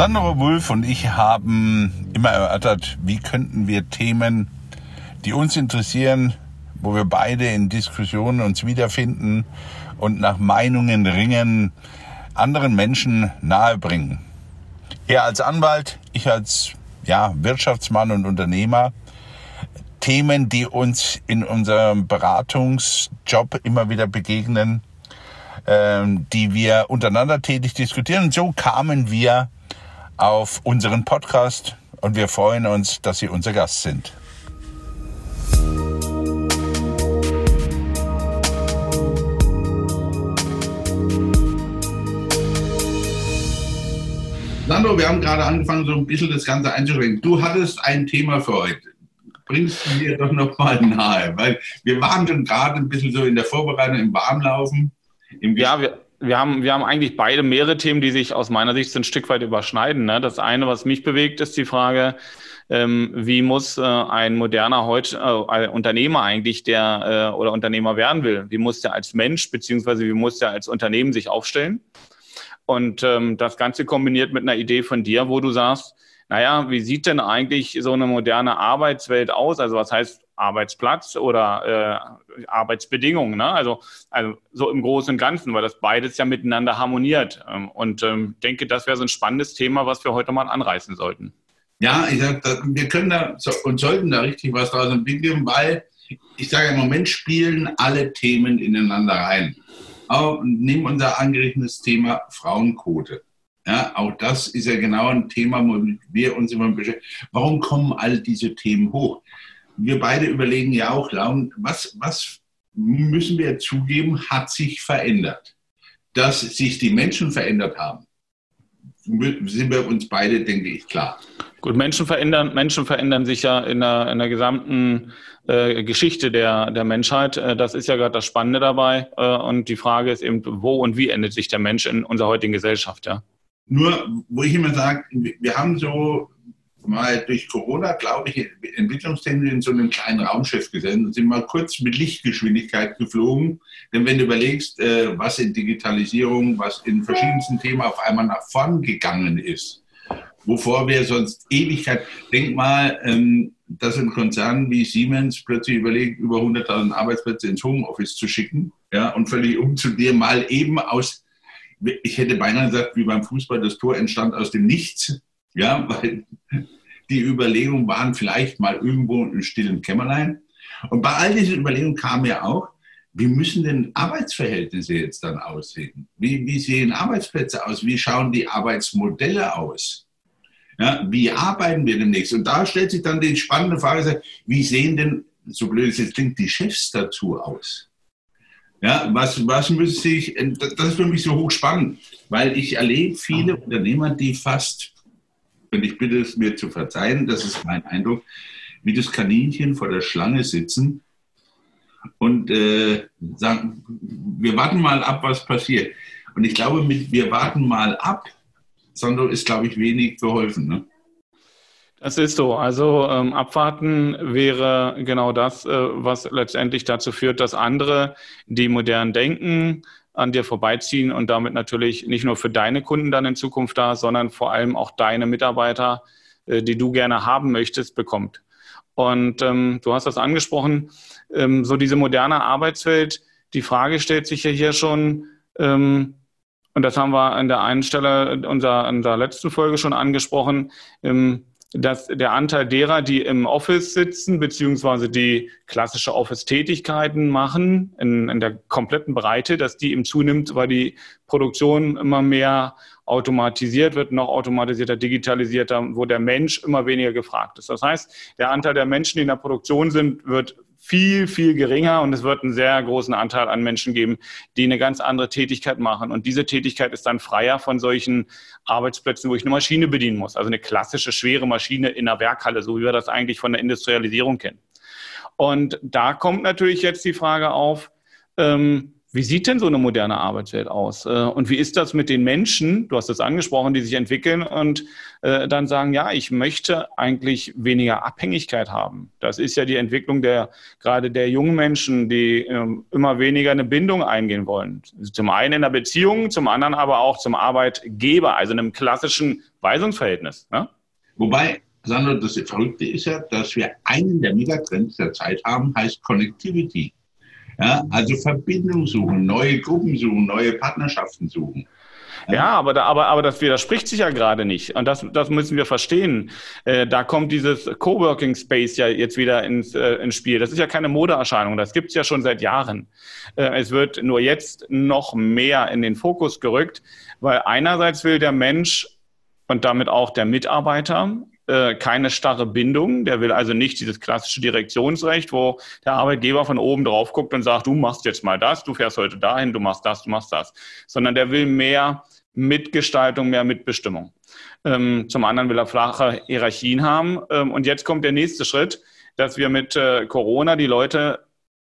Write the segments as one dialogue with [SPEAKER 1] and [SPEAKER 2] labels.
[SPEAKER 1] Sandro Wulff und ich haben immer erörtert, wie könnten wir Themen, die uns interessieren, wo wir beide in Diskussionen uns wiederfinden und nach Meinungen ringen, anderen Menschen nahebringen. Er als Anwalt, ich als ja, Wirtschaftsmann und Unternehmer. Themen, die uns in unserem Beratungsjob immer wieder begegnen, ähm, die wir untereinander tätig diskutieren. Und so kamen wir auf unseren Podcast und wir freuen uns, dass Sie unser Gast sind. Sandro, wir haben gerade angefangen, so ein bisschen das Ganze einzuschränken. Du hattest ein Thema für heute. Bringst du mir doch noch mal nahe, weil wir waren schon gerade ein bisschen so in der Vorbereitung, im Warmlaufen. Im
[SPEAKER 2] ja, wir, wir haben, wir haben eigentlich beide mehrere Themen, die sich aus meiner Sicht so ein Stück weit überschneiden. Ne? Das eine, was mich bewegt, ist die Frage, ähm, wie muss äh, ein moderner Heut, äh, Unternehmer eigentlich, der äh, oder Unternehmer werden will, wie muss der als Mensch beziehungsweise wie muss der als Unternehmen sich aufstellen? Und ähm, das Ganze kombiniert mit einer Idee von dir, wo du sagst, naja, wie sieht denn eigentlich so eine moderne Arbeitswelt aus? Also was heißt Arbeitsplatz oder äh, Arbeitsbedingungen. Ne? Also, also so im Großen und Ganzen, weil das beides ja miteinander harmoniert. Ähm, und ähm, denke, das wäre so ein spannendes Thema, was wir heute mal anreißen sollten.
[SPEAKER 1] Ja, ich sag, wir können da und sollten da richtig was draus entwickeln, weil ich sage, im Moment spielen alle Themen ineinander rein. Auch, nehmen unser angerichtetes Thema Frauenquote. Ja, auch das ist ja genau ein Thema, womit wir uns immer beschäftigen. Warum kommen all diese Themen hoch? Wir beide überlegen ja auch, was, was müssen wir zugeben, hat sich verändert. Dass sich die Menschen verändert haben, sind wir uns beide, denke ich, klar.
[SPEAKER 2] Gut, Menschen verändern, Menschen verändern sich ja in der, in der gesamten äh, Geschichte der, der Menschheit. Äh, das ist ja gerade das Spannende dabei. Äh, und die Frage ist eben, wo und wie endet sich der Mensch in unserer heutigen Gesellschaft, ja?
[SPEAKER 1] Nur, wo ich immer sage, wir haben so mal durch Corona, glaube ich, entwicklungstechnisch in so einem kleinen Raumschiff gesessen und sind mal kurz mit Lichtgeschwindigkeit geflogen. Denn wenn du überlegst, äh, was in Digitalisierung, was in verschiedensten Themen auf einmal nach vorn gegangen ist, wovor wir sonst Ewigkeit, denk mal, ähm, dass ein Konzern wie Siemens plötzlich überlegt, über 100.000 Arbeitsplätze ins Homeoffice zu schicken ja, und völlig umzudieren, mal eben aus, ich hätte beinahe gesagt, wie beim Fußball, das Tor entstand aus dem Nichts ja, weil die Überlegungen waren vielleicht mal irgendwo im stillen Kämmerlein. Und bei all diesen Überlegungen kam ja auch, wie müssen denn Arbeitsverhältnisse jetzt dann aussehen? Wie, wie sehen Arbeitsplätze aus? Wie schauen die Arbeitsmodelle aus? Ja, wie arbeiten wir demnächst? Und da stellt sich dann die spannende Frage, wie sehen denn, so blöd es jetzt klingt, die Chefs dazu aus? Ja, was, was müsste ich, das ist für mich so hochspannend, weil ich erlebe viele Unternehmer, die fast und ich bitte es mir zu verzeihen, das ist mein Eindruck, wie das Kaninchen vor der Schlange sitzen und äh, sagen, wir warten mal ab, was passiert. Und ich glaube, mit wir warten mal ab, sondern ist, glaube ich, wenig geholfen. Ne?
[SPEAKER 2] Das ist so. Also ähm, abwarten wäre genau das, äh, was letztendlich dazu führt, dass andere, die modern denken, an dir vorbeiziehen und damit natürlich nicht nur für deine Kunden dann in Zukunft da, sondern vor allem auch deine Mitarbeiter, äh, die du gerne haben möchtest, bekommt. Und ähm, du hast das angesprochen, ähm, so diese moderne Arbeitswelt, die Frage stellt sich ja hier schon, ähm, und das haben wir an der einen Stelle unserer, unserer letzten Folge schon angesprochen, ähm, dass der Anteil derer, die im Office sitzen, beziehungsweise die klassische Office-Tätigkeiten machen, in, in der kompletten Breite, dass die eben zunimmt, weil die Produktion immer mehr automatisiert wird, noch automatisierter, digitalisierter, wo der Mensch immer weniger gefragt ist. Das heißt, der Anteil der Menschen, die in der Produktion sind, wird viel, viel geringer und es wird einen sehr großen Anteil an Menschen geben, die eine ganz andere Tätigkeit machen. Und diese Tätigkeit ist dann freier von solchen Arbeitsplätzen, wo ich eine Maschine bedienen muss. Also eine klassische, schwere Maschine in einer Werkhalle, so wie wir das eigentlich von der Industrialisierung kennen. Und da kommt natürlich jetzt die Frage auf, ähm, wie sieht denn so eine moderne Arbeitswelt aus? Äh, und wie ist das mit den Menschen, du hast es angesprochen, die sich entwickeln und äh, dann sagen, ja, ich möchte eigentlich weniger Abhängigkeit haben. Das ist ja die Entwicklung der, gerade der jungen Menschen, die ähm, immer weniger eine Bindung eingehen wollen. Zum einen in der Beziehung, zum anderen aber auch zum Arbeitgeber, also einem klassischen Weisungsverhältnis. Ne?
[SPEAKER 1] Wobei, Sandro, das Verrückte ist ja, dass wir einen der Megatrends der Zeit haben, heißt Connectivity. Ja, also Verbindung suchen, neue Gruppen suchen, neue Partnerschaften suchen.
[SPEAKER 2] Ja, aber, da, aber, aber das widerspricht sich ja gerade nicht. Und das, das müssen wir verstehen. Äh, da kommt dieses Coworking Space ja jetzt wieder ins, äh, ins Spiel. Das ist ja keine Modeerscheinung, das gibt es ja schon seit Jahren. Äh, es wird nur jetzt noch mehr in den Fokus gerückt, weil einerseits will der Mensch und damit auch der Mitarbeiter äh, keine starre Bindung. Der will also nicht dieses klassische Direktionsrecht, wo der Arbeitgeber von oben drauf guckt und sagt, du machst jetzt mal das, du fährst heute dahin, du machst das, du machst das. Sondern der will mehr Mitgestaltung, mehr Mitbestimmung. Ähm, zum anderen will er flache Hierarchien haben. Ähm, und jetzt kommt der nächste Schritt, dass wir mit äh, Corona die Leute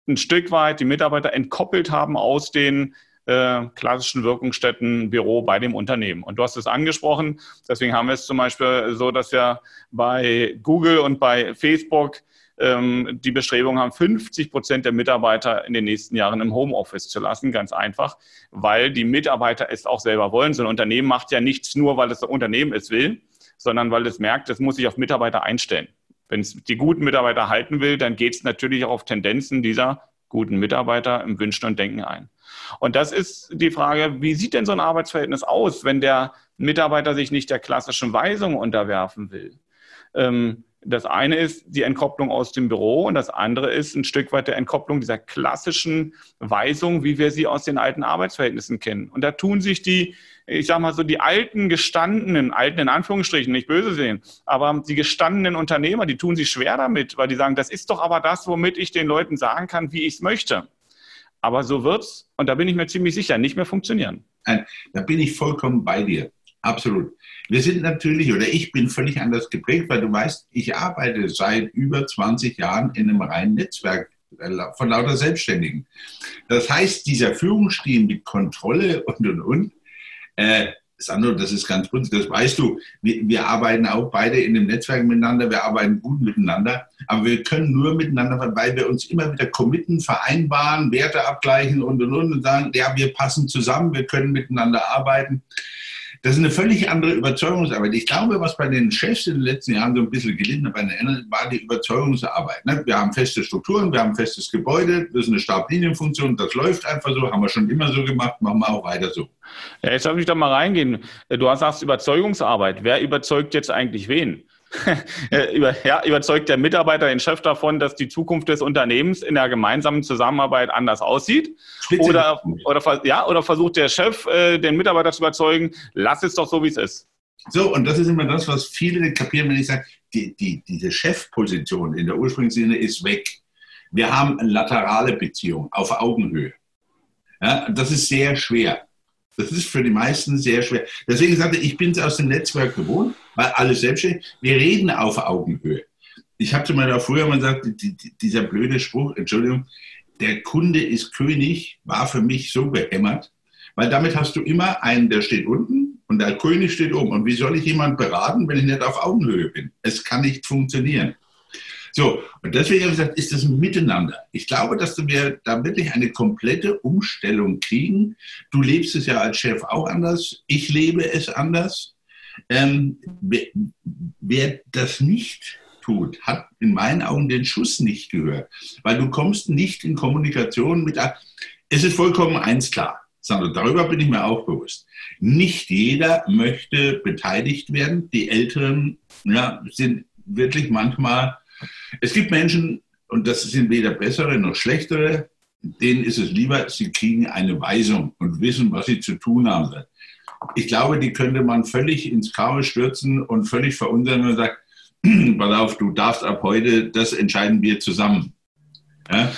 [SPEAKER 2] ein Stück weit, die Mitarbeiter entkoppelt haben aus den äh, klassischen Wirkungsstätten Büro bei dem Unternehmen. Und du hast es angesprochen, deswegen haben wir es zum Beispiel so, dass wir bei Google und bei Facebook ähm, die Bestrebung haben, 50 Prozent der Mitarbeiter in den nächsten Jahren im Homeoffice zu lassen. Ganz einfach, weil die Mitarbeiter es auch selber wollen. So ein Unternehmen macht ja nichts nur, weil das Unternehmen es will, sondern weil es merkt, es muss sich auf Mitarbeiter einstellen. Wenn es die guten Mitarbeiter halten will, dann geht es natürlich auch auf Tendenzen dieser guten Mitarbeiter im Wünschen und Denken ein. Und das ist die Frage, wie sieht denn so ein Arbeitsverhältnis aus, wenn der Mitarbeiter sich nicht der klassischen Weisung unterwerfen will? Ähm, das eine ist die Entkopplung aus dem Büro und das andere ist ein Stück weit der Entkopplung dieser klassischen Weisung, wie wir sie aus den alten Arbeitsverhältnissen kennen. Und da tun sich die, ich sag mal so, die alten gestandenen, alten in Anführungsstrichen, nicht böse sehen, aber die gestandenen Unternehmer, die tun sich schwer damit, weil die sagen, das ist doch aber das, womit ich den Leuten sagen kann, wie ich es möchte. Aber so wird es, und da bin ich mir ziemlich sicher, nicht mehr funktionieren.
[SPEAKER 1] Da bin ich vollkommen bei dir. Absolut. Wir sind natürlich, oder ich bin völlig anders geprägt, weil du weißt, ich arbeite seit über 20 Jahren in einem reinen Netzwerk äh, von lauter Selbstständigen. Das heißt, dieser Führungsstil mit Kontrolle und und und, äh, Sandro, das ist ganz gut, das weißt du. Wir, wir, arbeiten auch beide in einem Netzwerk miteinander, wir arbeiten gut miteinander, aber wir können nur miteinander, weil wir uns immer wieder committen, vereinbaren, Werte abgleichen und und und und sagen, ja, wir passen zusammen, wir können miteinander arbeiten. Das ist eine völlig andere Überzeugungsarbeit. Ich glaube, was bei den Chefs in den letzten Jahren so ein bisschen gelitten hat, war die Überzeugungsarbeit. Ne? Wir haben feste Strukturen, wir haben ein festes Gebäude, das ist eine Stablinienfunktion, das läuft einfach so, haben wir schon immer so gemacht, machen wir auch weiter so.
[SPEAKER 2] Ja, jetzt darf ich doch mal reingehen. Du hast sagst Überzeugungsarbeit. Wer überzeugt jetzt eigentlich wen? ja, überzeugt der Mitarbeiter den Chef davon, dass die Zukunft des Unternehmens in der gemeinsamen Zusammenarbeit anders aussieht? Oder, oder, ja, oder versucht der Chef, äh, den Mitarbeiter zu überzeugen, lass es doch so, wie es ist?
[SPEAKER 1] So, und das ist immer das, was viele kapieren, wenn ich sage, die, die, diese Chefposition in der ursprünglichen Sinne ist weg. Wir haben eine laterale Beziehung auf Augenhöhe. Ja, das ist sehr schwer. Das ist für die meisten sehr schwer. Deswegen sagte ich, ich bin es aus dem Netzwerk gewohnt, weil alles selbstständig. Wir reden auf Augenhöhe. Ich habe zu meiner früher mal gesagt, die, die, dieser blöde Spruch, Entschuldigung, der Kunde ist König, war für mich so behämmert, weil damit hast du immer einen, der steht unten und der König steht oben. Und wie soll ich jemanden beraten, wenn ich nicht auf Augenhöhe bin? Es kann nicht funktionieren. So, und deswegen habe ich gesagt, ist das ein Miteinander. Ich glaube, dass wir da wirklich eine komplette Umstellung kriegen. Du lebst es ja als Chef auch anders. Ich lebe es anders. Ähm, wer, wer das nicht tut, hat in meinen Augen den Schuss nicht gehört, weil du kommst nicht in Kommunikation mit. Es ist vollkommen eins klar. Sandro, darüber bin ich mir auch bewusst. Nicht jeder möchte beteiligt werden. Die Älteren ja, sind wirklich manchmal es gibt Menschen, und das sind weder bessere noch schlechtere, denen ist es lieber, sie kriegen eine Weisung und wissen, was sie zu tun haben. Ich glaube, die könnte man völlig ins Chaos stürzen und völlig verunsichern und sagt, pass auf, du darfst ab heute, das entscheiden wir zusammen.
[SPEAKER 2] Ja?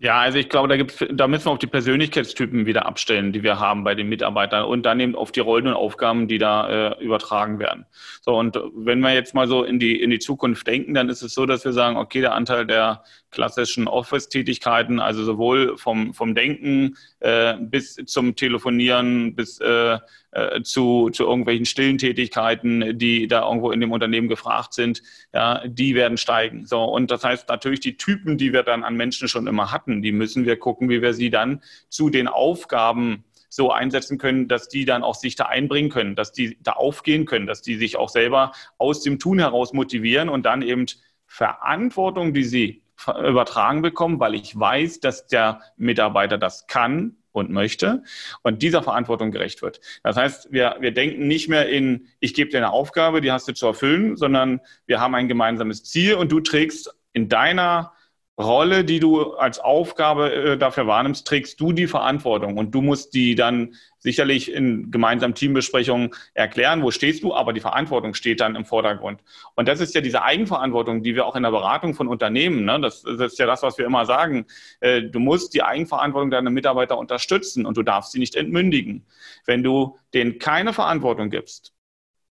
[SPEAKER 2] Ja, also ich glaube, da, gibt's, da müssen wir auch die Persönlichkeitstypen wieder abstellen, die wir haben bei den Mitarbeitern und dann eben auf die Rollen und Aufgaben, die da äh, übertragen werden. So, und wenn wir jetzt mal so in die, in die Zukunft denken, dann ist es so, dass wir sagen, okay, der Anteil der klassischen Office-Tätigkeiten, also sowohl vom, vom Denken äh, bis zum Telefonieren, bis äh, äh, zu, zu irgendwelchen stillen Tätigkeiten, die da irgendwo in dem Unternehmen gefragt sind, ja, die werden steigen. So, und das heißt natürlich, die Typen, die wir dann an Menschen schon immer hatten, die müssen wir gucken, wie wir sie dann zu den Aufgaben so einsetzen können, dass die dann auch sich da einbringen können, dass die da aufgehen können, dass die sich auch selber aus dem Tun heraus motivieren und dann eben Verantwortung, die sie übertragen bekommen, weil ich weiß, dass der Mitarbeiter das kann und möchte und dieser Verantwortung gerecht wird. Das heißt, wir, wir denken nicht mehr in, ich gebe dir eine Aufgabe, die hast du zu erfüllen, sondern wir haben ein gemeinsames Ziel und du trägst in deiner Rolle, die du als Aufgabe äh, dafür wahrnimmst, trägst du die Verantwortung und du musst die dann sicherlich in gemeinsamen Teambesprechungen erklären, wo stehst du, aber die Verantwortung steht dann im Vordergrund. Und das ist ja diese Eigenverantwortung, die wir auch in der Beratung von Unternehmen, ne, das, ist ja das, was wir immer sagen, äh, du musst die Eigenverantwortung deiner Mitarbeiter unterstützen und du darfst sie nicht entmündigen. Wenn du denen keine Verantwortung gibst,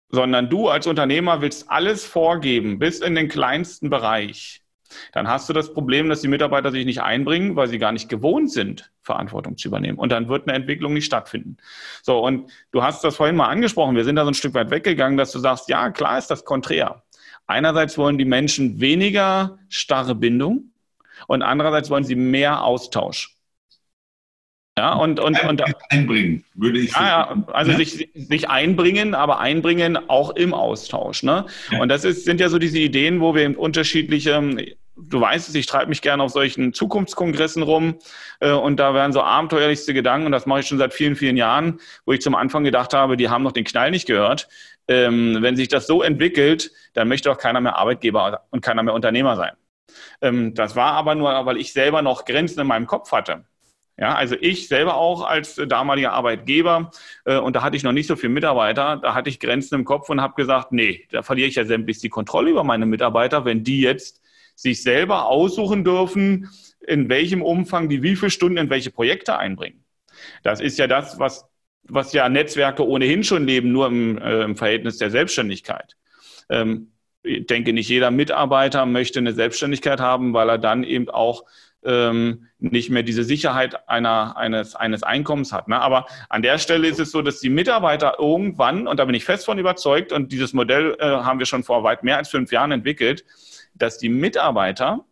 [SPEAKER 2] sondern du als Unternehmer willst alles vorgeben, bis in den kleinsten Bereich, dann hast du das Problem, dass die Mitarbeiter sich nicht einbringen, weil sie gar nicht gewohnt sind, Verantwortung zu übernehmen. Und dann wird eine Entwicklung nicht stattfinden. So, und du hast das vorhin mal angesprochen. Wir sind da so ein Stück weit weggegangen, dass du sagst, ja, klar ist das konträr. Einerseits wollen die Menschen weniger starre Bindung und andererseits wollen sie mehr Austausch. Ja, und, und, und
[SPEAKER 1] einbringen, würde ich
[SPEAKER 2] sagen. Ja, ja, also ja? Sich, sich einbringen, aber einbringen auch im Austausch. Ne? Ja. Und das ist, sind ja so diese Ideen, wo wir unterschiedliche, du weißt es, ich treibe mich gerne auf solchen Zukunftskongressen rum äh, und da werden so abenteuerlichste Gedanken, und das mache ich schon seit vielen, vielen Jahren, wo ich zum Anfang gedacht habe, die haben noch den Knall nicht gehört. Ähm, wenn sich das so entwickelt, dann möchte auch keiner mehr Arbeitgeber und keiner mehr Unternehmer sein. Ähm, das war aber nur, weil ich selber noch Grenzen in meinem Kopf hatte. Ja, also ich selber auch als damaliger Arbeitgeber, äh, und da hatte ich noch nicht so viele Mitarbeiter, da hatte ich Grenzen im Kopf und habe gesagt, nee, da verliere ich ja sämtlich die Kontrolle über meine Mitarbeiter, wenn die jetzt sich selber aussuchen dürfen, in welchem Umfang die wie viele Stunden in welche Projekte einbringen. Das ist ja das, was, was ja Netzwerke ohnehin schon leben, nur im, äh, im Verhältnis der Selbstständigkeit. Ähm, ich denke, nicht jeder Mitarbeiter möchte eine Selbstständigkeit haben, weil er dann eben auch ähm, nicht mehr diese Sicherheit einer, eines, eines Einkommens hat. Ne? Aber an der Stelle ist es so, dass die Mitarbeiter irgendwann, und da bin ich fest von überzeugt, und dieses Modell äh, haben wir schon vor weit mehr als fünf Jahren entwickelt, dass die Mitarbeiter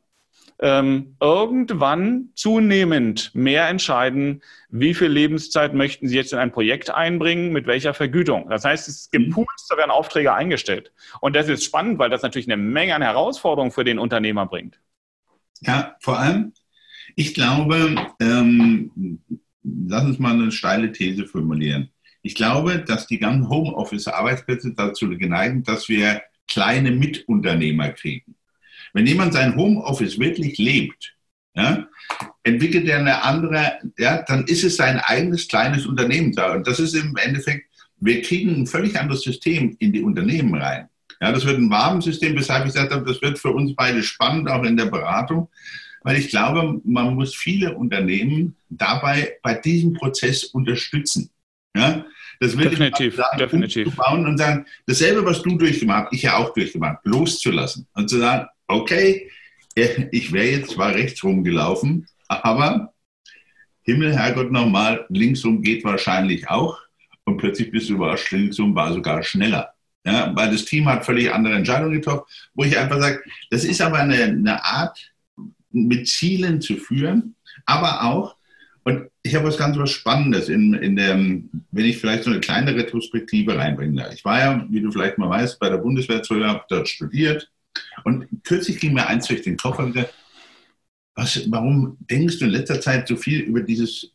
[SPEAKER 2] ähm, irgendwann zunehmend mehr entscheiden, wie viel Lebenszeit möchten sie jetzt in ein Projekt einbringen, mit welcher Vergütung. Das heißt, es gibt mhm. Pools, da werden Aufträge eingestellt. Und das ist spannend, weil das natürlich eine Menge an Herausforderungen für den Unternehmer bringt.
[SPEAKER 1] Ja, vor allem, ich glaube, ähm, lass uns mal eine steile These formulieren. Ich glaube, dass die ganzen Homeoffice-Arbeitsplätze dazu geneigt dass wir kleine Mitunternehmer kriegen. Wenn jemand sein Homeoffice wirklich lebt, ja, entwickelt er eine andere, ja, dann ist es sein eigenes kleines Unternehmen da. Und das ist im Endeffekt, wir kriegen ein völlig anderes System in die Unternehmen rein. Ja, das wird ein warmes System, weshalb ich gesagt habe, das wird für uns beide spannend, auch in der Beratung, weil ich glaube, man muss viele Unternehmen dabei bei diesem Prozess unterstützen. Ja, das will definitiv, ich sagen, definitiv. bauen und sagen, dasselbe, was du durchgemacht, ich ja auch durchgemacht, loszulassen und zu sagen, okay, ich wäre jetzt zwar rechts rumgelaufen, aber Himmel, Herrgott, nochmal, linksrum geht wahrscheinlich auch. Und plötzlich bist du überrascht, linksrum war sogar schneller. Ja, weil das Team hat völlig andere Entscheidungen getroffen, wo ich einfach sage, das ist aber eine, eine Art, mit Zielen zu führen, aber auch, und ich habe was ganz was Spannendes, in, in der, wenn ich vielleicht so eine kleine Retrospektive reinbringe. Ich war ja, wie du vielleicht mal weißt, bei der Bundeswehr zu habe dort studiert und kürzlich ging mir eins durch den Kopf und gesagt, was, warum denkst du in letzter Zeit so viel über dieses,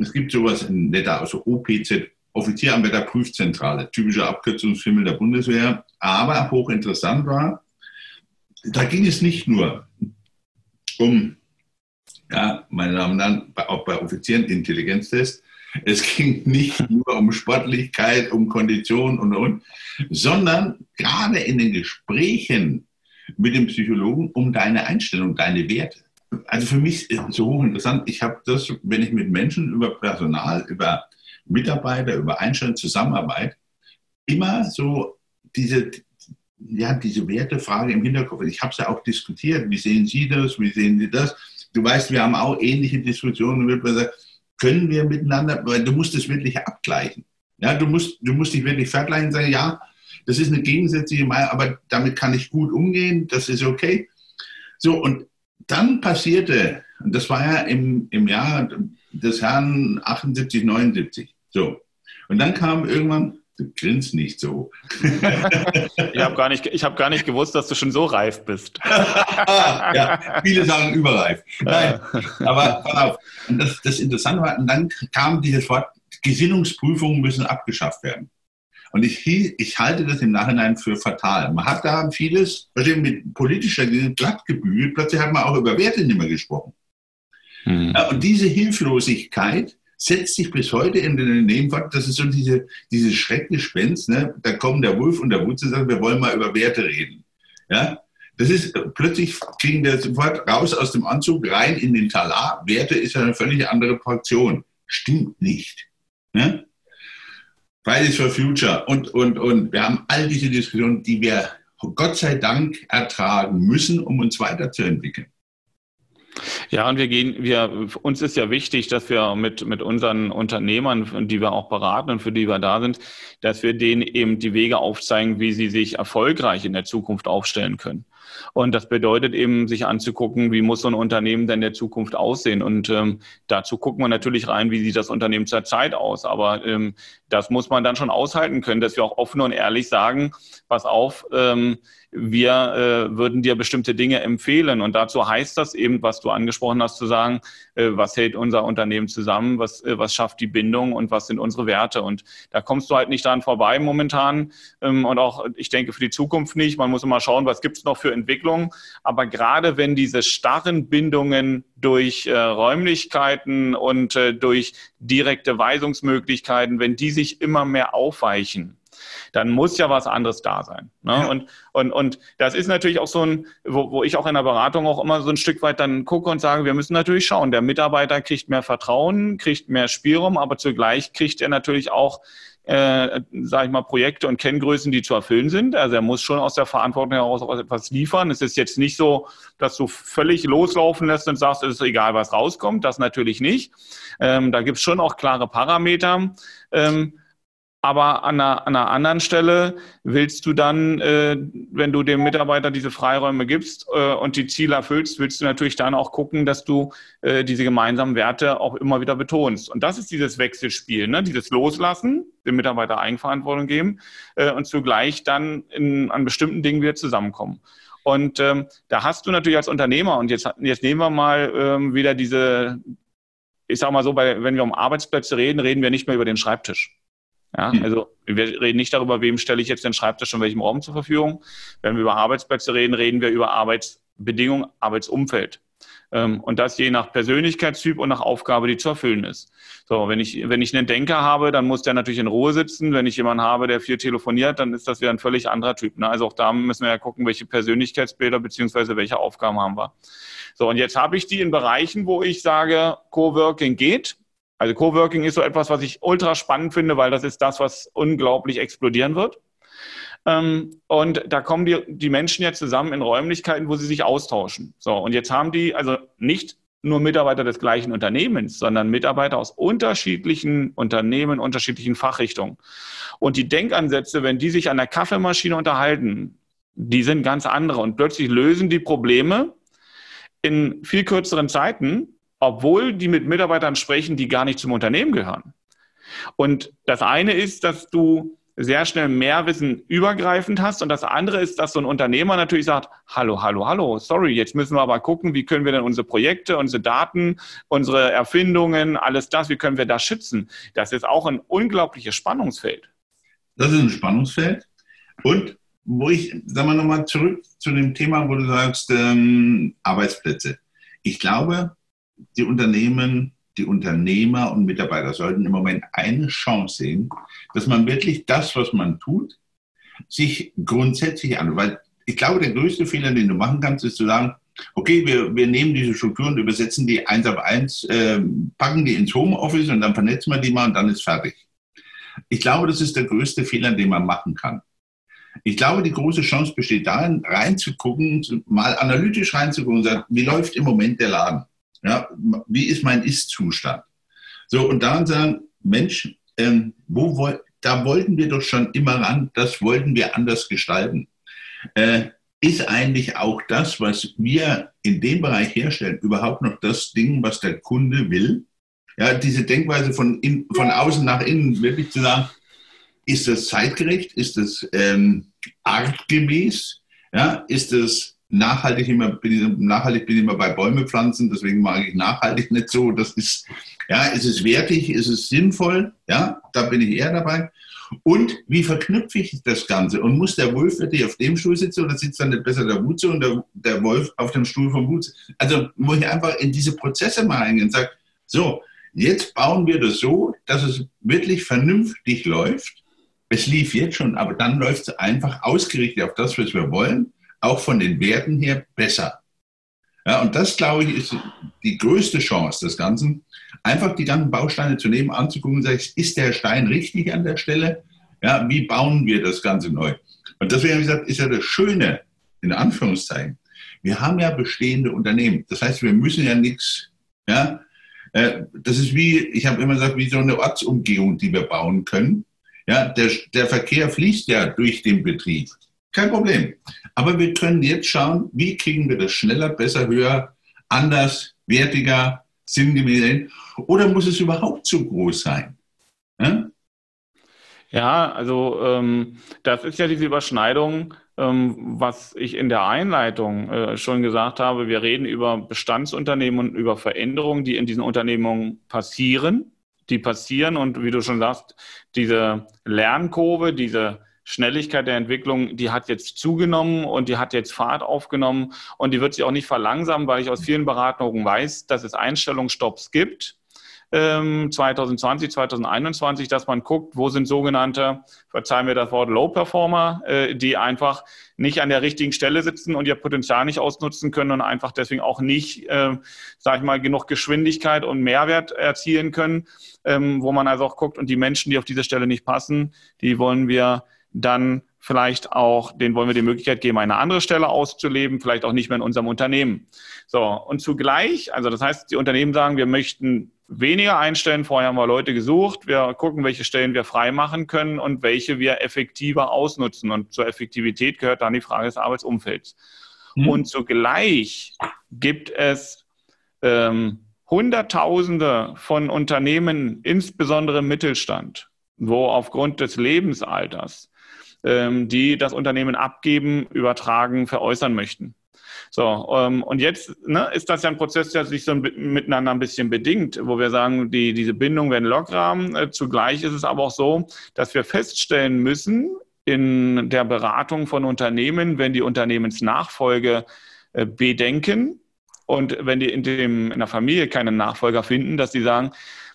[SPEAKER 1] es gibt sowas in Netter, also OPZ, Offizieranwärter Prüfzentrale, typischer Abkürzungsfimmel der Bundeswehr. Aber hochinteressant war, da ging es nicht nur um, ja, meine Damen und Herren, auch bei Offizieren Intelligenztest, es ging nicht nur um Sportlichkeit, um Kondition und, und, sondern gerade in den Gesprächen mit dem Psychologen um deine Einstellung, deine Werte. Also für mich ist es so hochinteressant. Ich habe das, wenn ich mit Menschen über Personal, über Mitarbeiter, über Einstellung, Zusammenarbeit immer so diese, ja, diese Wertefrage im Hinterkopf. Ich habe es ja auch diskutiert. Wie sehen Sie das? Wie sehen Sie das? Du weißt, wir haben auch ähnliche Diskussionen. Wird man sagen, können wir miteinander, weil du musst es wirklich abgleichen. Ja, du musst, du musst dich wirklich vergleichen und sagen, ja, das ist eine gegensätzliche Meinung, aber damit kann ich gut umgehen, das ist okay. So, und dann passierte, und das war ja im, im Jahr des Herrn 78, 79. So. Und dann kam irgendwann, du grinst nicht so.
[SPEAKER 2] ich habe gar, nicht, hab gar nicht gewusst, dass du schon so reif bist.
[SPEAKER 1] ja, viele sagen überreif. Nein, aber pass auf. Und das, das Interessante war, und dann kam dieses Wort, Gesinnungsprüfungen müssen abgeschafft werden. Und ich, ich halte das im Nachhinein für fatal. Man hat da vieles mit politischer glatt gebügelt. Plötzlich hat man auch über Werte nicht mehr gesprochen. Mhm. Und diese Hilflosigkeit setzt sich bis heute in den Unternehmen fort. Das ist so diese, diese Schreckgespenst. Ne? Da kommen der Wolf und der Wutze sagen, wir wollen mal über Werte reden. Ja? Das ist, plötzlich kriegen wir sofort raus aus dem Anzug, rein in den Talar. Werte ist eine völlig andere Portion. Stimmt nicht. Ne? Fridays for Future und, und, und. Wir haben all diese Diskussionen, die wir Gott sei Dank ertragen müssen, um uns weiterzuentwickeln.
[SPEAKER 2] Ja, und wir gehen, wir, uns ist ja wichtig, dass wir mit, mit unseren Unternehmern, die wir auch beraten und für die wir da sind, dass wir denen eben die Wege aufzeigen, wie sie sich erfolgreich in der Zukunft aufstellen können. Und das bedeutet eben, sich anzugucken, wie muss so ein Unternehmen denn in der Zukunft aussehen. Und ähm, dazu gucken wir natürlich rein, wie sieht das Unternehmen zur Zeit aus. Aber ähm, das muss man dann schon aushalten können, dass wir auch offen und ehrlich sagen, pass auf, ähm, wir äh, würden dir bestimmte Dinge empfehlen. Und dazu heißt das eben, was du angesprochen hast, zu sagen, äh, was hält unser Unternehmen zusammen, was, äh, was schafft die Bindung und was sind unsere Werte. Und da kommst du halt nicht dran vorbei momentan. Ähm, und auch, ich denke, für die Zukunft nicht. Man muss immer schauen, was gibt es noch für Entwicklungen. Aber gerade wenn diese starren Bindungen durch äh, Räumlichkeiten und äh, durch direkte Weisungsmöglichkeiten, wenn die sich immer mehr aufweichen, dann muss ja was anderes da sein. Ne? Ja. Und, und, und das ist natürlich auch so ein, wo, wo ich auch in der Beratung auch immer so ein Stück weit dann gucke und sage, wir müssen natürlich schauen, der Mitarbeiter kriegt mehr Vertrauen, kriegt mehr Spielraum, aber zugleich kriegt er natürlich auch äh, sage ich mal, Projekte und Kenngrößen, die zu erfüllen sind. Also er muss schon aus der Verantwortung heraus auch etwas liefern. Es ist jetzt nicht so, dass du völlig loslaufen lässt und sagst, es ist egal, was rauskommt. Das natürlich nicht. Ähm, da gibt es schon auch klare Parameter. Ähm, aber an einer, an einer anderen Stelle willst du dann, äh, wenn du dem Mitarbeiter diese Freiräume gibst äh, und die Ziele erfüllst, willst du natürlich dann auch gucken, dass du äh, diese gemeinsamen Werte auch immer wieder betonst. Und das ist dieses Wechselspiel, ne? dieses Loslassen, dem Mitarbeiter Eigenverantwortung geben äh, und zugleich dann in, an bestimmten Dingen wieder zusammenkommen. Und ähm, da hast du natürlich als Unternehmer, und jetzt, jetzt nehmen wir mal ähm, wieder diese, ich sag mal so, bei, wenn wir um Arbeitsplätze reden, reden wir nicht mehr über den Schreibtisch. Ja, hm. also wir reden nicht darüber, wem stelle ich jetzt den Schreibtisch in welchem Raum zur Verfügung. Wenn wir über Arbeitsplätze reden, reden wir über Arbeitsbedingungen, Arbeitsumfeld. Ähm, und das je nach Persönlichkeitstyp und nach Aufgabe, die zu erfüllen ist. So, wenn ich, wenn ich einen Denker habe, dann muss der natürlich in Ruhe sitzen. Wenn ich jemanden habe, der viel telefoniert, dann ist das wieder ein völlig anderer Typ. Ne? Also auch da müssen wir ja gucken, welche Persönlichkeitsbilder beziehungsweise welche Aufgaben haben wir. So, und jetzt habe ich die in Bereichen, wo ich sage, Coworking geht. Also Coworking ist so etwas, was ich ultra spannend finde, weil das ist das, was unglaublich explodieren wird. Ähm, und da kommen die, die Menschen jetzt zusammen in Räumlichkeiten, wo sie sich austauschen. So, und jetzt haben die also nicht nur Mitarbeiter des gleichen Unternehmens, sondern Mitarbeiter aus unterschiedlichen Unternehmen, unterschiedlichen Fachrichtungen. Und die Denkansätze, wenn die sich an der Kaffeemaschine unterhalten, die sind ganz andere. Und plötzlich lösen die Probleme in viel kürzeren Zeiten obwohl die mit Mitarbeitern sprechen, die gar nicht zum Unternehmen gehören. Und das eine ist, dass du sehr schnell mehr Wissen übergreifend hast. Und das andere ist, dass so ein Unternehmer natürlich sagt, hallo, hallo, hallo, sorry, jetzt müssen wir aber gucken, wie können wir denn unsere Projekte, unsere Daten, unsere Erfindungen, alles das, wie können wir das schützen? Das ist auch ein unglaubliches Spannungsfeld.
[SPEAKER 1] Das ist ein Spannungsfeld. Und wo ich, sagen wir nochmal zurück zu dem Thema, wo du sagst, ähm, Arbeitsplätze. Ich glaube, die Unternehmen, die Unternehmer und Mitarbeiter sollten im Moment eine Chance sehen, dass man wirklich das, was man tut, sich grundsätzlich an. Weil ich glaube, der größte Fehler, den du machen kannst, ist zu sagen, okay, wir, wir nehmen diese Strukturen, übersetzen die eins auf eins, äh, packen die ins Homeoffice und dann vernetzen wir die mal und dann ist fertig. Ich glaube, das ist der größte Fehler, den man machen kann. Ich glaube, die große Chance besteht darin, reinzugucken, mal analytisch reinzugucken und sagen, wie läuft im Moment der Laden? Ja, wie ist mein Ist-Zustand? So, und dann sagen, Mensch, ähm, wo, da wollten wir doch schon immer ran, das wollten wir anders gestalten. Äh, ist eigentlich auch das, was wir in dem Bereich herstellen, überhaupt noch das Ding, was der Kunde will? Ja, diese Denkweise von, in, von außen nach innen, wirklich zu sagen, ist das zeitgerecht? Ist das ähm, artgemäß? Ja, ist das nachhaltig immer, bin, nachhaltig bin ich immer bei Bäume pflanzen, deswegen mag ich nachhaltig nicht so. Das ist, ja, ist es wertig, ist es sinnvoll? Ja, da bin ich eher dabei. Und wie verknüpfe ich das Ganze? Und muss der Wolf wirklich auf dem Stuhl sitzen oder sitzt dann nicht besser der Wutze und der, der Wolf auf dem Stuhl vom Wutze? Also muss ich einfach in diese Prozesse mal eingehen und sagen, so, jetzt bauen wir das so, dass es wirklich vernünftig läuft. Es lief jetzt schon, aber dann läuft es einfach ausgerichtet auf das, was wir wollen, auch von den Werten her besser. Ja, und das, glaube ich, ist die größte Chance des Ganzen, einfach die ganzen Bausteine zu nehmen, anzugucken und sagen, ist der Stein richtig an der Stelle? Ja, wie bauen wir das Ganze neu? Und deswegen habe ich gesagt, ist ja das Schöne, in Anführungszeichen, wir haben ja bestehende Unternehmen. Das heißt, wir müssen ja nichts, ja, äh, das ist wie, ich habe immer gesagt, wie so eine Ortsumgehung, die wir bauen können. Ja, der, der Verkehr fließt ja durch den Betrieb. Kein Problem. Aber wir können jetzt schauen, wie kriegen wir das schneller, besser, höher, anders, wertiger, sinngemäß hin? Oder muss es überhaupt zu groß sein?
[SPEAKER 2] Ja, ja also ähm, das ist ja diese Überschneidung, ähm, was ich in der Einleitung äh, schon gesagt habe. Wir reden über Bestandsunternehmen und über Veränderungen, die in diesen Unternehmungen passieren, die passieren und wie du schon sagst, diese Lernkurve, diese Schnelligkeit der Entwicklung, die hat jetzt zugenommen und die hat jetzt Fahrt aufgenommen und die wird sich auch nicht verlangsamen, weil ich aus vielen Beratungen weiß, dass es Einstellungsstopps gibt. 2020, ähm, 2021, dass man guckt, wo sind sogenannte, verzeihen wir das Wort Low Performer, äh, die einfach nicht an der richtigen Stelle sitzen und ihr Potenzial nicht ausnutzen können und einfach deswegen auch nicht, äh, sage ich mal, genug Geschwindigkeit und Mehrwert erzielen können, ähm, wo man also auch guckt und die Menschen, die auf diese Stelle nicht passen, die wollen wir dann vielleicht auch, denen wollen wir die Möglichkeit geben, eine andere Stelle auszuleben, vielleicht auch nicht mehr in unserem Unternehmen. So, und zugleich, also das heißt, die Unternehmen sagen, wir möchten weniger einstellen. Vorher haben wir Leute gesucht. Wir gucken, welche Stellen wir frei machen können und welche wir effektiver ausnutzen. Und zur Effektivität gehört dann die Frage des Arbeitsumfelds. Mhm. Und zugleich gibt es ähm, Hunderttausende von Unternehmen, insbesondere im Mittelstand, wo aufgrund des Lebensalters die das Unternehmen abgeben, übertragen, veräußern möchten. So, ähm, und jetzt ne, ist das ja ein Prozess, der sich so miteinander ein bisschen bedingt, wo wir sagen, die, diese Bindung werden lockerer. Äh, zugleich ist es aber auch so, dass wir feststellen müssen in der Beratung von Unternehmen, wenn die Unternehmensnachfolge äh, bedenken und wenn die in, dem, in der Familie keinen Nachfolger finden, dass sie sagen,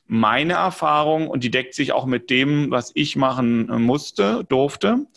[SPEAKER 2] meine Erfahrung, und die deckt sich auch mit dem, was ich machen musste, durfte,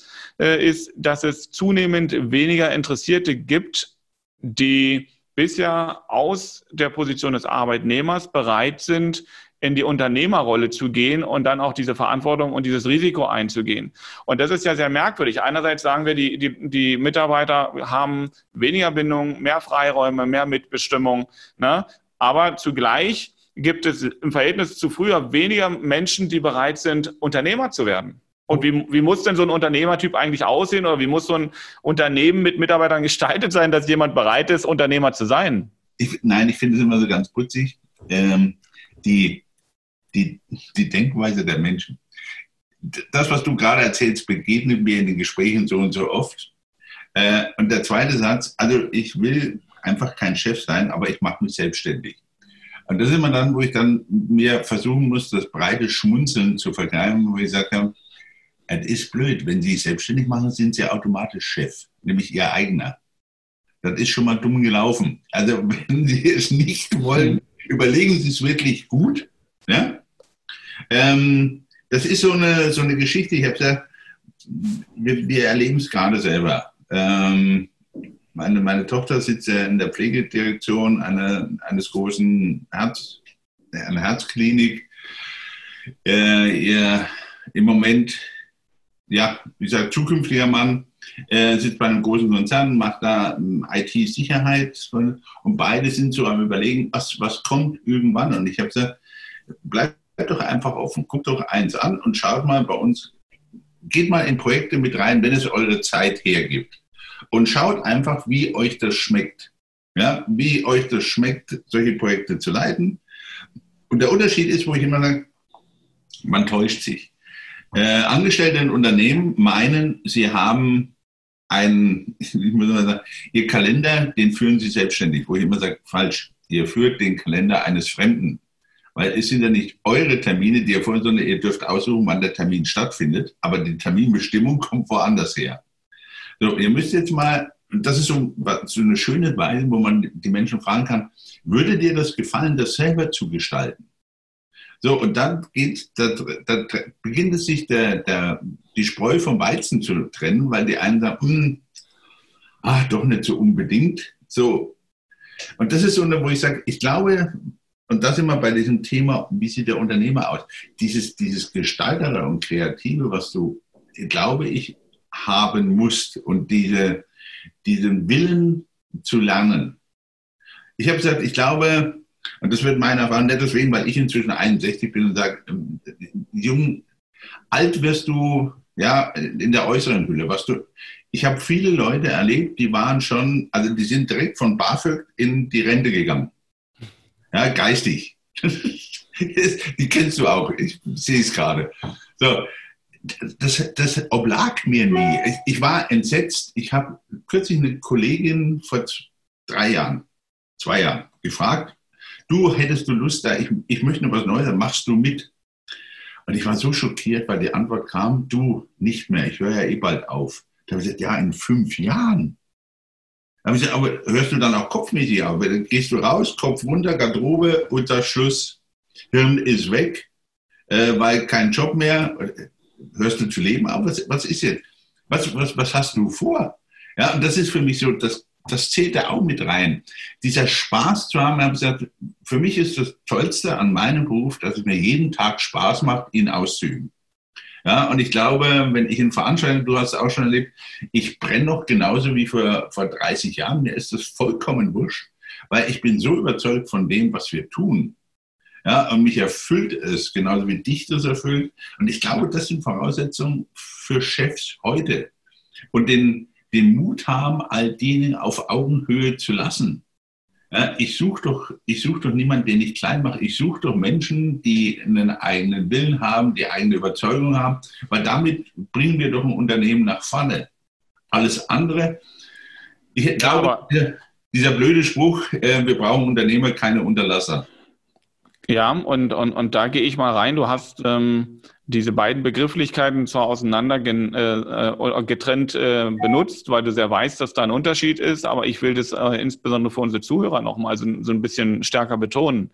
[SPEAKER 2] äh, ist, dass es zunehmend weniger Interessierte gibt, die bisher aus der Position des Arbeitnehmers bereit sind, in die Unternehmerrolle zu gehen und dann auch diese Verantwortung und dieses Risiko einzugehen. Und das ist ja sehr merkwürdig. Einerseits sagen wir, die, die, die Mitarbeiter haben weniger Bindung, mehr Freiräume, mehr Mitbestimmung. Ne? Aber zugleich gibt es im Verhältnis zu früher weniger Menschen, die bereit sind, Unternehmer zu werden. Und wie, wie muss denn so ein Unternehmertyp eigentlich aussehen oder wie muss so ein Unternehmen mit Mitarbeitern gestaltet sein, dass jemand bereit ist, Unternehmer zu sein?
[SPEAKER 1] Ich, nein, ich finde es immer so ganz putzig. Ähm, die, die, die Denkweise der Menschen. Das, was du gerade erzählst, begegnet mir in den Gesprächen so und so oft. Äh, und der zweite Satz, also ich will einfach kein Chef sein, aber ich mache mich selbstständig. Und das ist immer dann, wo ich dann mir versuchen muss, das breite Schmunzeln zu vergleichen, wo ich sage, es ist blöd, wenn Sie selbstständig machen, sind Sie automatisch Chef, nämlich Ihr eigener. Das ist schon mal dumm gelaufen. Also wenn Sie es nicht wollen, überlegen Sie es wirklich gut. Ja? Ähm, das ist so eine, so eine Geschichte, ich habe gesagt, wir, wir erleben es gerade selber. Ähm, meine, meine Tochter sitzt ja in der Pflegedirektion einer, eines großen Herz, einer Herzklinik. Äh, ihr im Moment, ja, wie gesagt, zukünftiger Mann äh, sitzt bei einem großen Konzern, macht da ähm, IT-Sicherheit und beide sind so am Überlegen, was, was kommt irgendwann. Und ich habe gesagt, bleibt doch einfach offen, guckt doch eins an und schaut mal bei uns, geht mal in Projekte mit rein, wenn es eure Zeit hergibt und schaut einfach, wie euch das schmeckt. Ja, wie euch das schmeckt, solche Projekte zu leiten. und der Unterschied ist, wo ich immer sage, man täuscht sich. Äh, Angestellte in Unternehmen meinen, sie haben einen, ich muss mal sagen, ihr Kalender, den führen sie selbstständig, wo ich immer sage, falsch. Ihr führt den Kalender eines Fremden. Weil es sind ja nicht eure Termine, die ihr vorhin, sondern ihr dürft aussuchen, wann der Termin stattfindet, aber die Terminbestimmung kommt woanders her. So, ihr müsst jetzt mal, das ist so, so eine schöne Weise, wo man die Menschen fragen kann, würde dir das gefallen, das selber zu gestalten? So, und dann geht, da, da beginnt es sich der, der, die Spreu vom Weizen zu trennen, weil die einen sagen, hm, ach, doch nicht so unbedingt. So. Und das ist so, wo ich sage, ich glaube, und das immer bei diesem Thema, wie sieht der Unternehmer aus? Dieses, dieses Gestaltere und Kreative, was du, glaube ich, haben musst und diese, diesen Willen zu lernen. Ich habe gesagt, ich glaube, und das wird meine Erfahrung nicht deswegen, weil ich inzwischen 61 bin und sage, ähm, jung, alt wirst du ja in der äußeren Hülle. Was du, ich habe viele Leute erlebt, die waren schon, also die sind direkt von BAföG in die Rente gegangen. Ja, geistig. die kennst du auch. Ich sehe es gerade. So, das, das oblag mir nie. Ich, war entsetzt. Ich habe kürzlich eine Kollegin vor drei Jahren, zwei Jahren gefragt, du hättest du Lust da, ich, ich möchte noch was Neues, machst du mit. Und ich war so schockiert, weil die Antwort kam, du nicht mehr, ich höre ja eh bald auf. Da habe ich gesagt, ja, in fünf Jahren. Da habe ich gesagt, aber hörst du dann auch kopfmäßig auf? Dann gehst du raus, Kopf runter, Garderobe, unter Schluss, Hirn ist weg, äh, weil kein Job mehr. Hörst du zu leben auf? Was, was ist jetzt? Was, was, was hast du vor? Ja, und das ist für mich so das das zählt da auch mit rein. Dieser Spaß zu haben, ich habe gesagt, für mich ist das Tollste an meinem Beruf, dass es mir jeden Tag Spaß macht, ihn auszuüben. Ja, und ich glaube, wenn ich in Veranstaltungen, du hast es auch schon erlebt, ich brenne noch genauso wie vor, vor 30 Jahren. Mir ist das vollkommen wurscht, weil ich bin so überzeugt von dem, was wir tun. Ja, und mich erfüllt es, genauso wie dich das erfüllt. Und ich glaube, das sind Voraussetzungen für Chefs heute. Und den, den Mut haben, all denen auf Augenhöhe zu lassen. Ja, ich suche doch, such doch niemanden, den ich klein mache. Ich suche doch Menschen, die einen eigenen Willen haben, die eigene Überzeugung haben, weil damit bringen wir doch ein Unternehmen nach vorne. Alles andere, ich glaube, dieser, dieser blöde Spruch, äh, wir brauchen Unternehmer, keine Unterlasser.
[SPEAKER 2] Ja, und, und, und da gehe ich mal rein. Du hast ähm, diese beiden Begrifflichkeiten zwar auseinander äh, getrennt äh, benutzt, weil du sehr weißt, dass da ein Unterschied ist, aber ich will das äh, insbesondere für unsere Zuhörer nochmal so, so ein bisschen stärker betonen.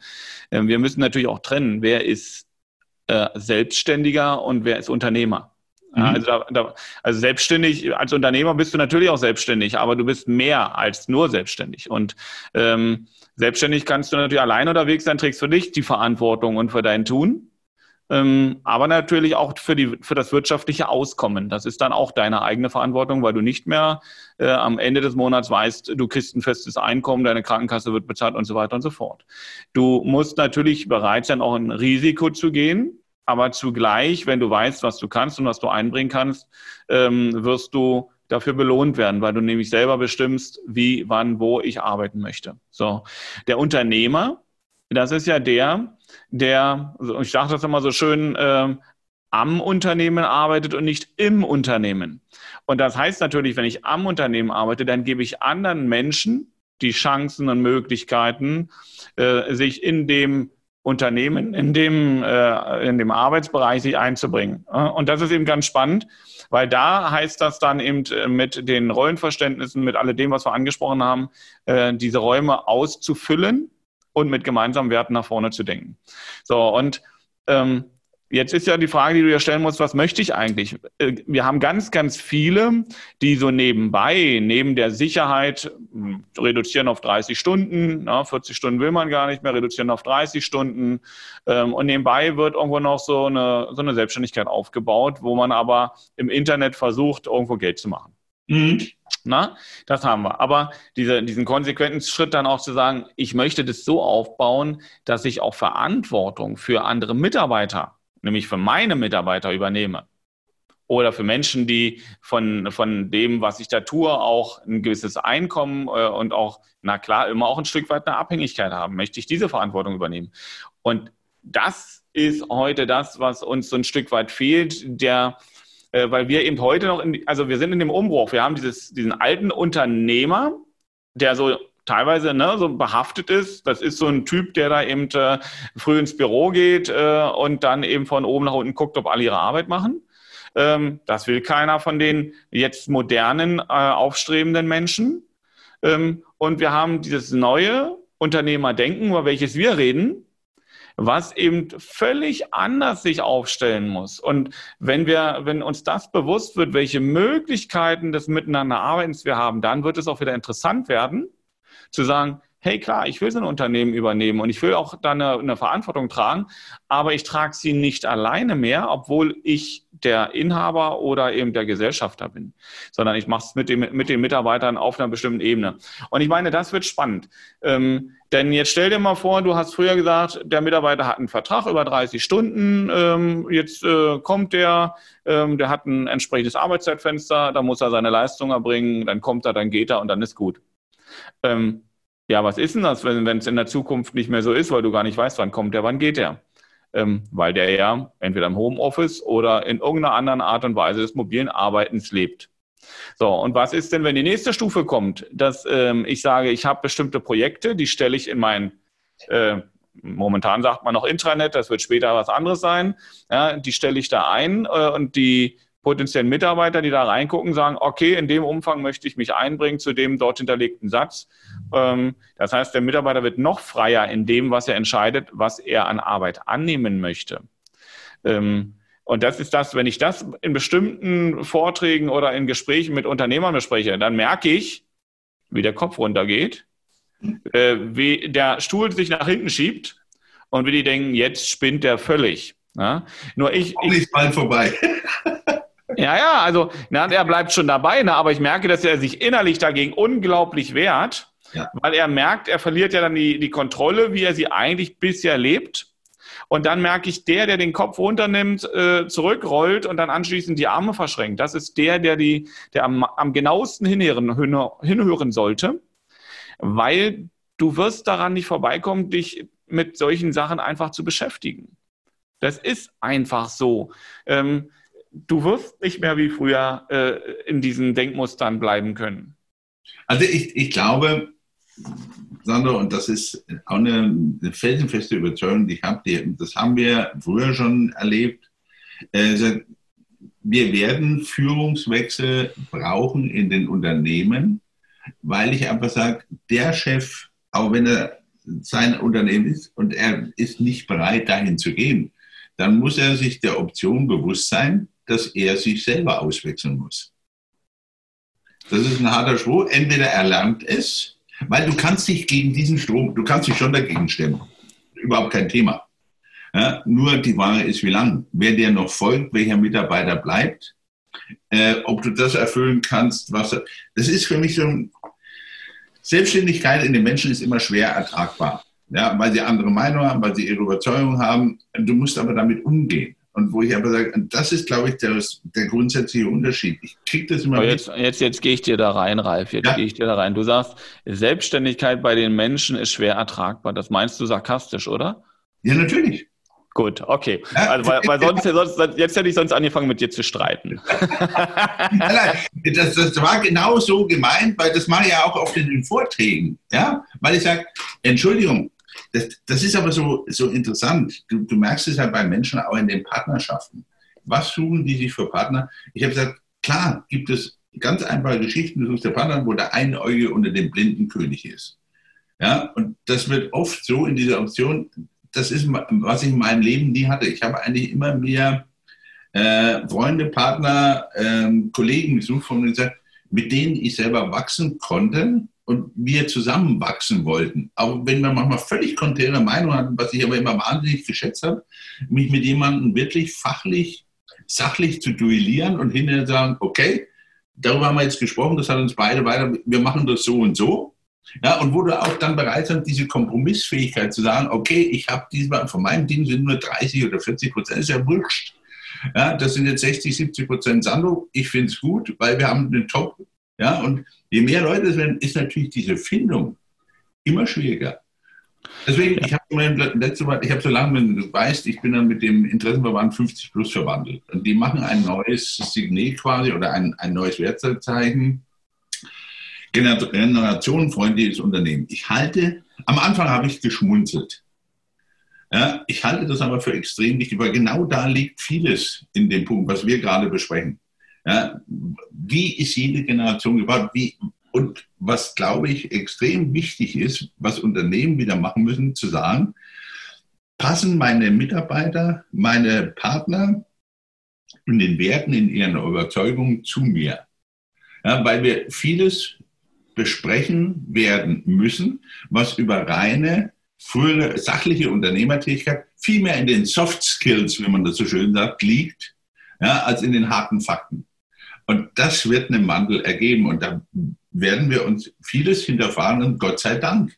[SPEAKER 2] Ähm, wir müssen natürlich auch trennen, wer ist äh, Selbstständiger und wer ist Unternehmer. Mhm. Also, da, da, also selbstständig, als Unternehmer bist du natürlich auch selbstständig, aber du bist mehr als nur selbstständig. Und ähm, selbstständig kannst du natürlich allein unterwegs sein, trägst für dich die Verantwortung und für dein Tun. Ähm, aber natürlich auch für, die, für das wirtschaftliche Auskommen. Das ist dann auch deine eigene Verantwortung, weil du nicht mehr äh, am Ende des Monats weißt, du kriegst ein festes Einkommen, deine Krankenkasse wird bezahlt und so weiter und so fort. Du musst natürlich bereit sein, auch ein Risiko zu gehen, aber zugleich, wenn du weißt, was du kannst und was du einbringen kannst, ähm, wirst du dafür belohnt werden, weil du nämlich selber bestimmst, wie, wann, wo ich arbeiten möchte. So. Der Unternehmer, das ist ja der, der, ich sage das immer so schön, äh, am Unternehmen arbeitet und nicht im Unternehmen. Und das heißt natürlich, wenn ich am Unternehmen arbeite, dann gebe ich anderen Menschen die Chancen und Möglichkeiten, äh, sich in dem Unternehmen, in dem, äh, in dem Arbeitsbereich sich einzubringen. Und das ist eben ganz spannend, weil da heißt das dann eben äh, mit den Rollenverständnissen, mit alledem, was wir angesprochen haben, äh, diese Räume auszufüllen und mit gemeinsamen Werten nach vorne zu denken. So, und ähm, Jetzt ist ja die Frage, die du dir stellen musst, was möchte ich eigentlich? Äh, wir haben ganz, ganz viele, die so nebenbei, neben der Sicherheit, hm, reduzieren auf 30 Stunden, 40 Stunden will man gar nicht mehr, reduzieren auf 30 Stunden. Ähm, und nebenbei wird irgendwo noch so eine, so eine Selbstständigkeit aufgebaut, wo man aber im Internet versucht, irgendwo Geld zu machen. Mhm. Na, das haben wir. Aber diese, diesen konsequenten Schritt dann auch zu sagen, ich möchte das so aufbauen, dass ich auch Verantwortung für andere Mitarbeiter, nämlich für meine Mitarbeiter übernehme. Oder für Menschen, die von, von dem, was ich da tue, auch ein gewisses Einkommen äh, und auch, na klar, immer auch ein Stück weit eine Abhängigkeit haben. Möchte ich diese Verantwortung übernehmen? Und das ist heute das, was uns so ein Stück weit fehlt, der äh, weil wir eben heute noch, in, also wir sind in dem Umbruch. Wir haben dieses, diesen alten Unternehmer, der so teilweise ne, so behaftet ist. Das ist so ein Typ, der da eben äh, früh ins Büro geht äh, und dann eben von oben nach unten guckt, ob alle ihre Arbeit machen. Ähm, das will keiner von den jetzt modernen, äh, aufstrebenden Menschen. Ähm, und wir haben dieses neue Unternehmerdenken, über welches wir reden, was eben völlig anders sich aufstellen muss. Und wenn wir, wenn uns das bewusst wird, welche Möglichkeiten des Miteinanderarbeitens wir haben, dann wird es auch wieder interessant werden, zu sagen, hey klar, ich will so ein Unternehmen übernehmen und ich will auch da eine, eine Verantwortung tragen, aber ich trage sie nicht alleine mehr, obwohl ich der Inhaber oder eben der Gesellschafter bin, sondern ich mache es mit, dem, mit den Mitarbeitern auf einer bestimmten Ebene. Und ich meine, das wird spannend. Ähm, denn jetzt stell dir mal vor, du hast früher gesagt, der Mitarbeiter hat einen Vertrag über 30 Stunden, ähm, jetzt äh, kommt der, ähm, der hat ein entsprechendes Arbeitszeitfenster, da muss er seine Leistung erbringen, dann kommt er, dann geht er und dann ist gut. Ähm, ja, was ist denn das, wenn es in der Zukunft nicht mehr so ist, weil du gar nicht weißt, wann kommt der, wann geht der? Ähm, weil der ja entweder im Homeoffice oder in irgendeiner anderen Art und Weise des mobilen Arbeitens lebt. So, und was ist denn, wenn die nächste Stufe kommt, dass ähm, ich sage, ich habe bestimmte Projekte, die stelle ich in mein, äh, momentan sagt man noch Intranet, das wird später was anderes sein, ja, die stelle ich da ein äh, und die potenziellen Mitarbeiter, die da reingucken, sagen, okay, in dem Umfang möchte ich mich einbringen zu dem dort hinterlegten Satz. Ähm, das heißt, der Mitarbeiter wird noch freier in dem, was er entscheidet, was er an Arbeit annehmen möchte. Ähm, und das ist das, wenn ich das in bestimmten Vorträgen oder in Gesprächen mit Unternehmern bespreche, dann merke ich, wie der Kopf runtergeht, äh, wie der Stuhl sich nach hinten schiebt und wie die denken, jetzt spinnt der völlig. Nur ich.
[SPEAKER 1] Auch nicht bald vorbei.
[SPEAKER 2] Ja, ja, also na, er bleibt schon dabei, ne, aber ich merke, dass er sich innerlich dagegen unglaublich wehrt, ja. weil er merkt, er verliert ja dann die, die Kontrolle, wie er sie eigentlich bisher lebt. Und dann merke ich, der, der den Kopf runternimmt, äh, zurückrollt und dann anschließend die Arme verschränkt. Das ist der, der, die, der am, am genauesten hinhören, hinhören sollte, weil du wirst daran nicht vorbeikommen, dich mit solchen Sachen einfach zu beschäftigen. Das ist einfach so. Ähm, du wirst nicht mehr wie früher äh, in diesen Denkmustern bleiben können.
[SPEAKER 1] Also ich, ich glaube, Sandro, und das ist auch eine, eine felsenfeste Überzeugung, die ich habe, die, das haben wir früher schon erlebt. Äh, wir werden Führungswechsel brauchen in den Unternehmen, weil ich einfach sage, der Chef, auch wenn er sein Unternehmen ist und er ist nicht bereit, dahin zu gehen, dann muss er sich der Option bewusst sein, dass er sich selber auswechseln muss. Das ist ein harter Spruch. Entweder er lernt es, weil du kannst dich gegen diesen Strom, du kannst dich schon dagegen stemmen. Überhaupt kein Thema. Ja, nur die Frage ist, wie lang. Wer dir noch folgt, welcher Mitarbeiter bleibt, äh, ob du das erfüllen kannst, was. Das ist für mich so ein. Selbstständigkeit in den Menschen ist immer schwer ertragbar. Ja, weil sie andere Meinungen haben, weil sie ihre Überzeugung haben. Du musst aber damit umgehen. Und wo ich aber sage, das ist, glaube ich, der, der grundsätzliche Unterschied. Ich kriege das immer
[SPEAKER 2] aber jetzt, jetzt, jetzt gehe ich dir da rein, Ralf. Jetzt ja. gehe ich dir da rein. Du sagst, Selbstständigkeit bei den Menschen ist schwer ertragbar. Das meinst du sarkastisch, oder?
[SPEAKER 1] Ja, natürlich.
[SPEAKER 2] Gut, okay. Ja. Also, weil, weil sonst, sonst, jetzt hätte ich sonst angefangen, mit dir zu streiten.
[SPEAKER 1] nein, das, das war genau so gemeint, weil das mache ich ja auch oft in den Vorträgen. Ja? Weil ich sage, Entschuldigung, das, das ist aber so, so interessant. Du, du merkst es ja bei Menschen auch in den Partnerschaften. Was suchen die sich für Partner? Ich habe gesagt, klar, gibt es ganz einfache Geschichten, du suchst der Partner, wo der Einäugige unter dem blinden König ist. Ja, und das wird oft so in dieser Option, das ist, was ich in meinem Leben nie hatte. Ich habe eigentlich immer mehr äh, Freunde, Partner, äh, Kollegen gesucht, von denen gesagt, mit denen ich selber wachsen konnte und wir zusammen wachsen wollten. Auch wenn wir manchmal völlig konträre Meinungen hatten, was ich aber immer wahnsinnig geschätzt habe, mich mit jemandem wirklich fachlich, sachlich zu duellieren und hinterher sagen, okay, darüber haben wir jetzt gesprochen, das hat uns beide weiter, wir machen das so und so. Ja, und wo du auch dann bereit bist, diese Kompromissfähigkeit zu sagen, okay, ich habe diesmal, von meinem Team sind nur 30 oder 40 Prozent, ist ja wurscht. Ja, das sind jetzt 60, 70 Prozent Sando. Ich finde es gut, weil wir haben eine Top ja, und je mehr Leute es werden, ist natürlich diese Findung immer schwieriger. Deswegen, ich habe letzte Mal, ich habe so lange, wenn du weißt, ich bin dann mit dem Interessenverband 50 Plus verwandelt. Und die machen ein neues Signet quasi oder ein, ein neues Wertzeichen. Generationenfreundliches Unternehmen. Ich halte, am Anfang habe ich geschmunzelt. Ja, ich halte das aber für extrem wichtig, weil genau da liegt vieles in dem Punkt, was wir gerade besprechen. Ja, wie ist jede Generation gebaut? Wie, und was, glaube ich, extrem wichtig ist, was Unternehmen wieder machen müssen, zu sagen, passen meine Mitarbeiter, meine Partner in den Werten, in ihren Überzeugungen zu mir. Ja, weil wir vieles besprechen werden müssen, was über reine frühere sachliche Unternehmertätigkeit viel mehr in den Soft Skills, wie man das so schön sagt, liegt, ja, als in den harten Fakten. Und das wird einen Wandel ergeben. Und da werden wir uns vieles hinterfahren und Gott sei Dank.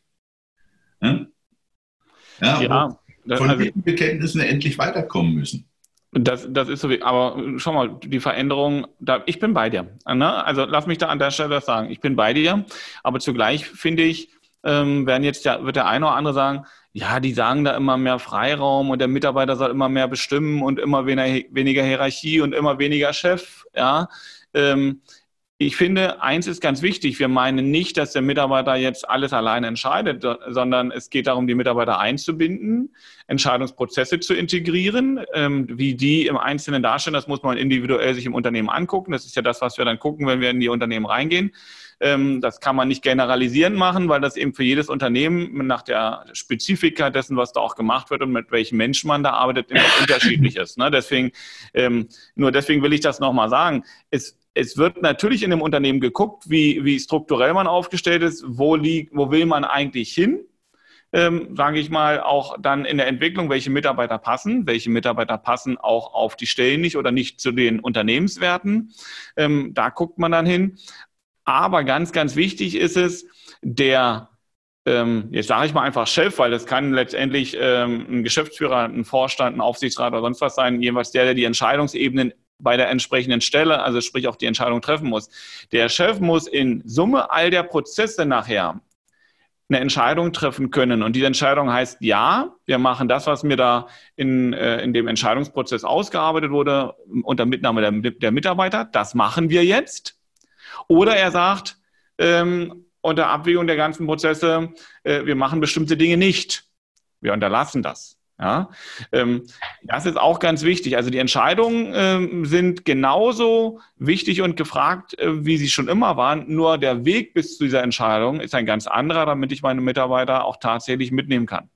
[SPEAKER 1] Ja, ja, von also, diesen Bekenntnissen endlich weiterkommen müssen.
[SPEAKER 2] Das, das ist so, wie, aber schau mal, die Veränderung, da, ich bin bei dir. Ne? Also lass mich da an der Stelle sagen, ich bin bei dir, aber zugleich finde ich, ähm, werden jetzt ja, wird der eine oder andere sagen, ja, die sagen da immer mehr Freiraum und der Mitarbeiter soll immer mehr bestimmen und immer weniger, Hierarchie und immer weniger Chef. Ja, ähm, ich finde, eins ist ganz wichtig. Wir meinen nicht, dass der Mitarbeiter jetzt alles alleine entscheidet, sondern es geht darum, die Mitarbeiter einzubinden, Entscheidungsprozesse zu integrieren. Ähm, wie die im Einzelnen darstellen, das muss man individuell sich im Unternehmen angucken. Das ist ja das, was wir dann gucken, wenn wir in die Unternehmen reingehen. Ähm, das kann man nicht generalisieren machen, weil das eben für jedes Unternehmen nach der Spezifika dessen, was da auch gemacht wird und mit welchem Menschen man da arbeitet, immer unterschiedlich ist. Ne? Deswegen, ähm, nur deswegen will ich das nochmal sagen. Es, es wird natürlich in dem Unternehmen geguckt, wie, wie strukturell man aufgestellt ist, wo, liegt, wo will man eigentlich hin, ähm, sage ich mal, auch dann in der Entwicklung, welche Mitarbeiter passen, welche Mitarbeiter passen auch auf die Stellen nicht oder nicht zu den Unternehmenswerten. Ähm, da guckt man dann hin. Aber ganz, ganz wichtig ist es, der ähm, jetzt sage ich mal einfach Chef, weil das kann letztendlich ähm, ein Geschäftsführer, ein Vorstand, ein Aufsichtsrat oder sonst was sein, jeweils der, der die Entscheidungsebenen bei der entsprechenden Stelle, also sprich auch die Entscheidung treffen muss. Der Chef muss in Summe all der Prozesse nachher eine Entscheidung treffen können. Und diese Entscheidung heißt, ja, wir machen das, was mir da in, äh, in dem Entscheidungsprozess ausgearbeitet wurde, unter Mitnahme der, der Mitarbeiter. Das machen wir jetzt. Oder er sagt, ähm, unter Abwägung der ganzen Prozesse, äh, wir machen bestimmte Dinge nicht. Wir unterlassen das. Ja, ähm, das ist auch ganz wichtig. Also die Entscheidungen ähm, sind genauso wichtig und gefragt, äh, wie sie schon immer waren. Nur der Weg bis zu dieser Entscheidung ist ein ganz anderer, damit ich meine Mitarbeiter auch tatsächlich mitnehmen kann.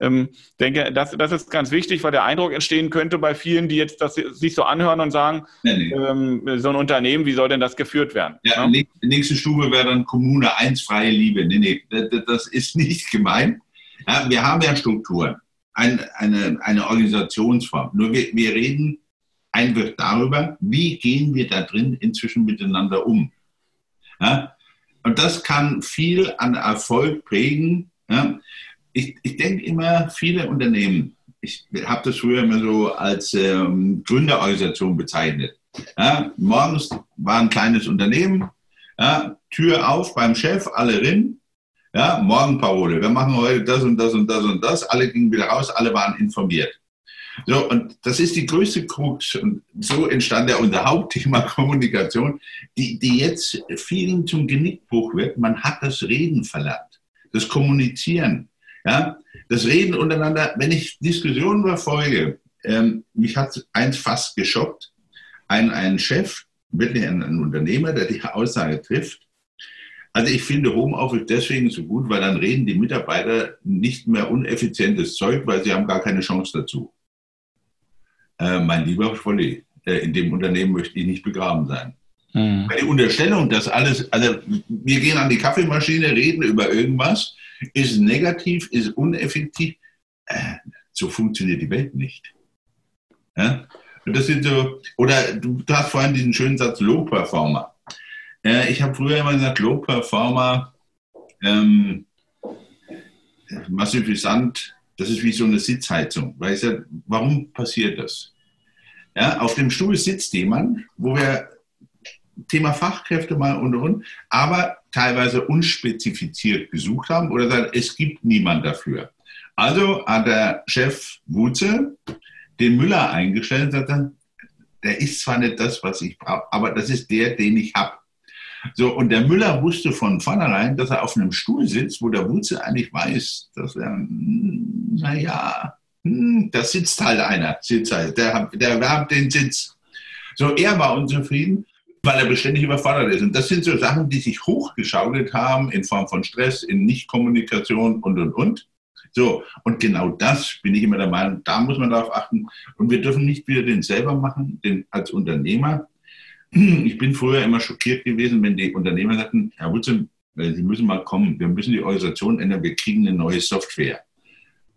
[SPEAKER 2] Ähm, denke, das, das ist ganz wichtig, weil der Eindruck entstehen könnte bei vielen, die jetzt das sich so anhören und sagen, nee, nee. Ähm, so ein Unternehmen, wie soll denn das geführt werden?
[SPEAKER 1] Ja, ja? nächste Stufe wäre dann Kommune 1, freie Liebe. Nee, nee, das ist nicht gemeint. Ja, wir haben ja Strukturen ein, eine, eine Organisationsform. Nur wir, wir reden einfach darüber, wie gehen wir da drin inzwischen miteinander um. Ja? Und das kann viel an Erfolg prägen. Ja? Ich, ich denke immer, viele Unternehmen, ich habe das früher immer so als ähm, Gründerorganisation bezeichnet. Ja? Morgens war ein kleines Unternehmen, ja? Tür auf beim Chef, alle rein, ja, Morgenparole, wir machen heute das und das und das und das. Alle gingen wieder raus, alle waren informiert. So, und das ist die größte Krux. Und so entstand ja unser Hauptthema Kommunikation, die, die jetzt vielen zum Genickbruch wird. Man hat das Reden verlernt, das Kommunizieren. Ja, das Reden untereinander, wenn ich Diskussionen verfolge, ähm, mich hat eins fast geschockt. Ein, ein Chef, wirklich ein, ein Unternehmer, der die Aussage trifft, also ich finde Homeoffice deswegen so gut, weil dann reden die Mitarbeiter nicht mehr uneffizientes Zeug, weil sie haben gar keine Chance dazu. Äh, mein lieber Scholli, äh, in dem Unternehmen möchte ich nicht begraben sein. Mhm. Die Unterstellung, dass alles, also wir gehen an die Kaffeemaschine, reden über irgendwas, ist negativ, ist uneffektiv. Äh, so funktioniert die Welt nicht. Ja? Das sind so, oder du, hast vorhin diesen schönen Satz Low-Performer. Äh, ich habe früher immer gesagt, Low Performer, ähm, massivisant, das ist wie so eine Sitzheizung. Weil ich sage, warum passiert das? Ja, auf dem Stuhl sitzt jemand, wo wir Thema Fachkräfte mal und und, aber teilweise unspezifiziert gesucht haben oder sagen, es gibt niemand dafür. Also hat der Chef Wutze den Müller eingestellt und sagte, der ist zwar nicht das, was ich brauche, aber das ist der, den ich habe. So, und der Müller wusste von vornherein, dass er auf einem Stuhl sitzt, wo der Wutze eigentlich weiß, dass er, hm, naja, hm, da sitzt halt einer, sitzt halt, der, der, der hat den Sitz. So, er war unzufrieden, weil er beständig überfordert ist. Und das sind so Sachen, die sich hochgeschaukelt haben in Form von Stress, in Nichtkommunikation und, und, und. So, und genau das bin ich immer der Meinung, da muss man darauf achten. Und wir dürfen nicht wieder den selber machen, den als Unternehmer. Ich bin früher immer schockiert gewesen, wenn die Unternehmer sagten, Herr Wutze, äh, Sie müssen mal kommen, wir müssen die Organisation ändern, wir kriegen eine neue Software.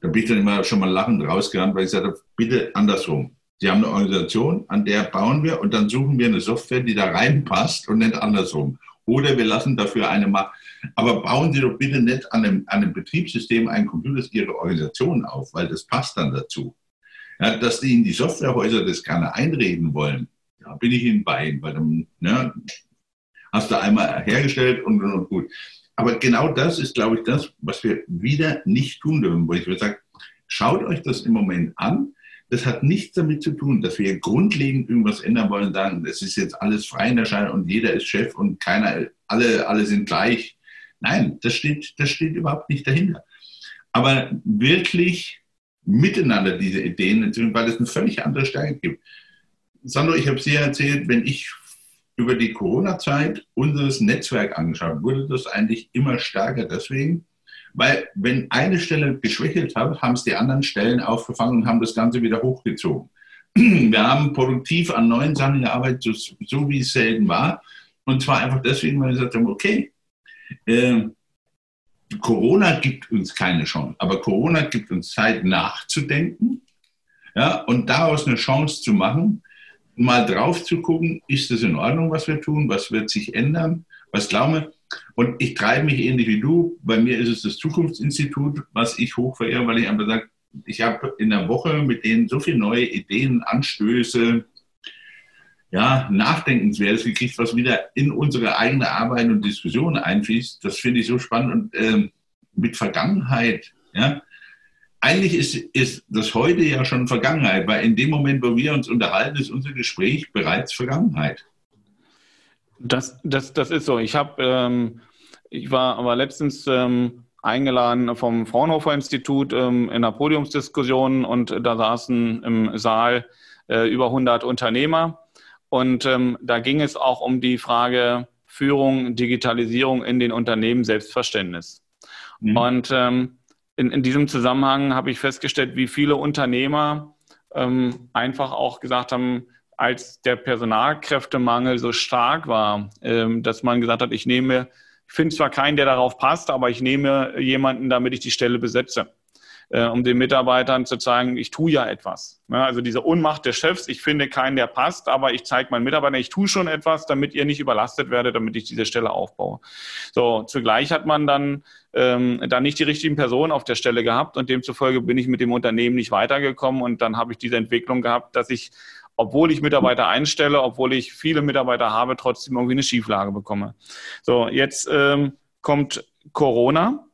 [SPEAKER 1] Da bin ich dann immer schon mal lachend rausgerannt, weil ich sagte, bitte andersrum. Sie haben eine Organisation, an der bauen wir und dann suchen wir eine Software, die da reinpasst und nicht andersrum. Oder wir lassen dafür eine machen. Aber bauen Sie doch bitte nicht an einem, an einem Betriebssystem ein Computer Ihre Organisation auf, weil das passt dann dazu. Ja, dass die in die Softwarehäuser das gerne einreden wollen, da bin ich Ihnen bei, weil dann ne, hast du einmal hergestellt und, und, und gut. Aber genau das ist, glaube ich, das, was wir wieder nicht tun dürfen, wo ich sage, schaut euch das im Moment an. Das hat nichts damit zu tun, dass wir grundlegend irgendwas ändern wollen und sagen, es ist jetzt alles frei in der Schein und jeder ist Chef und keiner, alle, alle sind gleich. Nein, das steht, das steht überhaupt nicht dahinter. Aber wirklich miteinander diese Ideen, weil es eine völlig andere Stärke gibt. Sandro, ich habe es dir erzählt, wenn ich über die Corona-Zeit unseres Netzwerk angeschaut, wurde das eigentlich immer stärker deswegen, weil wenn eine Stelle geschwächelt hat, haben es die anderen Stellen aufgefangen und haben das Ganze wieder hochgezogen. Wir haben produktiv an neuen Sachen gearbeitet, so, so wie es selten war. Und zwar einfach deswegen, weil wir gesagt haben, okay, äh, Corona gibt uns keine Chance, aber Corona gibt uns Zeit nachzudenken ja, und daraus eine Chance zu machen, mal drauf zu gucken, ist das in Ordnung, was wir tun, was wird sich ändern, was glauben wir. Und ich treibe mich ähnlich wie du. Bei mir ist es das Zukunftsinstitut, was ich hochverehre, weil ich einfach sage, ich habe in der Woche mit denen so viele neue Ideen, Anstöße, ja, Nachdenkenswertes gekriegt, was wieder in unsere eigene Arbeit und Diskussion einfließt. Das finde ich so spannend. Und ähm, mit Vergangenheit, ja, eigentlich ist, ist das heute ja schon Vergangenheit, weil in dem Moment, wo wir uns unterhalten, ist unser Gespräch bereits Vergangenheit.
[SPEAKER 2] Das, das, das ist so. Ich habe, ähm, ich war aber letztens ähm, eingeladen vom Fraunhofer Institut ähm, in einer Podiumsdiskussion und da saßen im Saal äh, über 100 Unternehmer und ähm, da ging es auch um die Frage Führung, Digitalisierung in den Unternehmen, Selbstverständnis. Mhm. Und ähm, in, in diesem Zusammenhang habe ich festgestellt, wie viele Unternehmer ähm, einfach auch gesagt haben, als der Personalkräftemangel so stark war, ähm, dass man gesagt hat, ich nehme, ich finde zwar keinen, der darauf passt, aber ich nehme jemanden, damit ich die Stelle besetze äh, um den Mitarbeitern zu zeigen, ich tue ja etwas. Also diese Ohnmacht des Chefs, ich finde keinen, der passt, aber ich zeige meinen Mitarbeitern, ich tue schon etwas, damit ihr nicht überlastet werdet, damit ich diese Stelle aufbaue. So, zugleich hat man dann ähm, da nicht die richtigen Personen auf der Stelle gehabt und demzufolge bin ich mit dem Unternehmen nicht weitergekommen und dann habe ich diese Entwicklung gehabt, dass ich obwohl ich Mitarbeiter einstelle, obwohl ich viele Mitarbeiter habe, trotzdem irgendwie eine Schieflage bekomme. So, jetzt ähm, kommt Corona.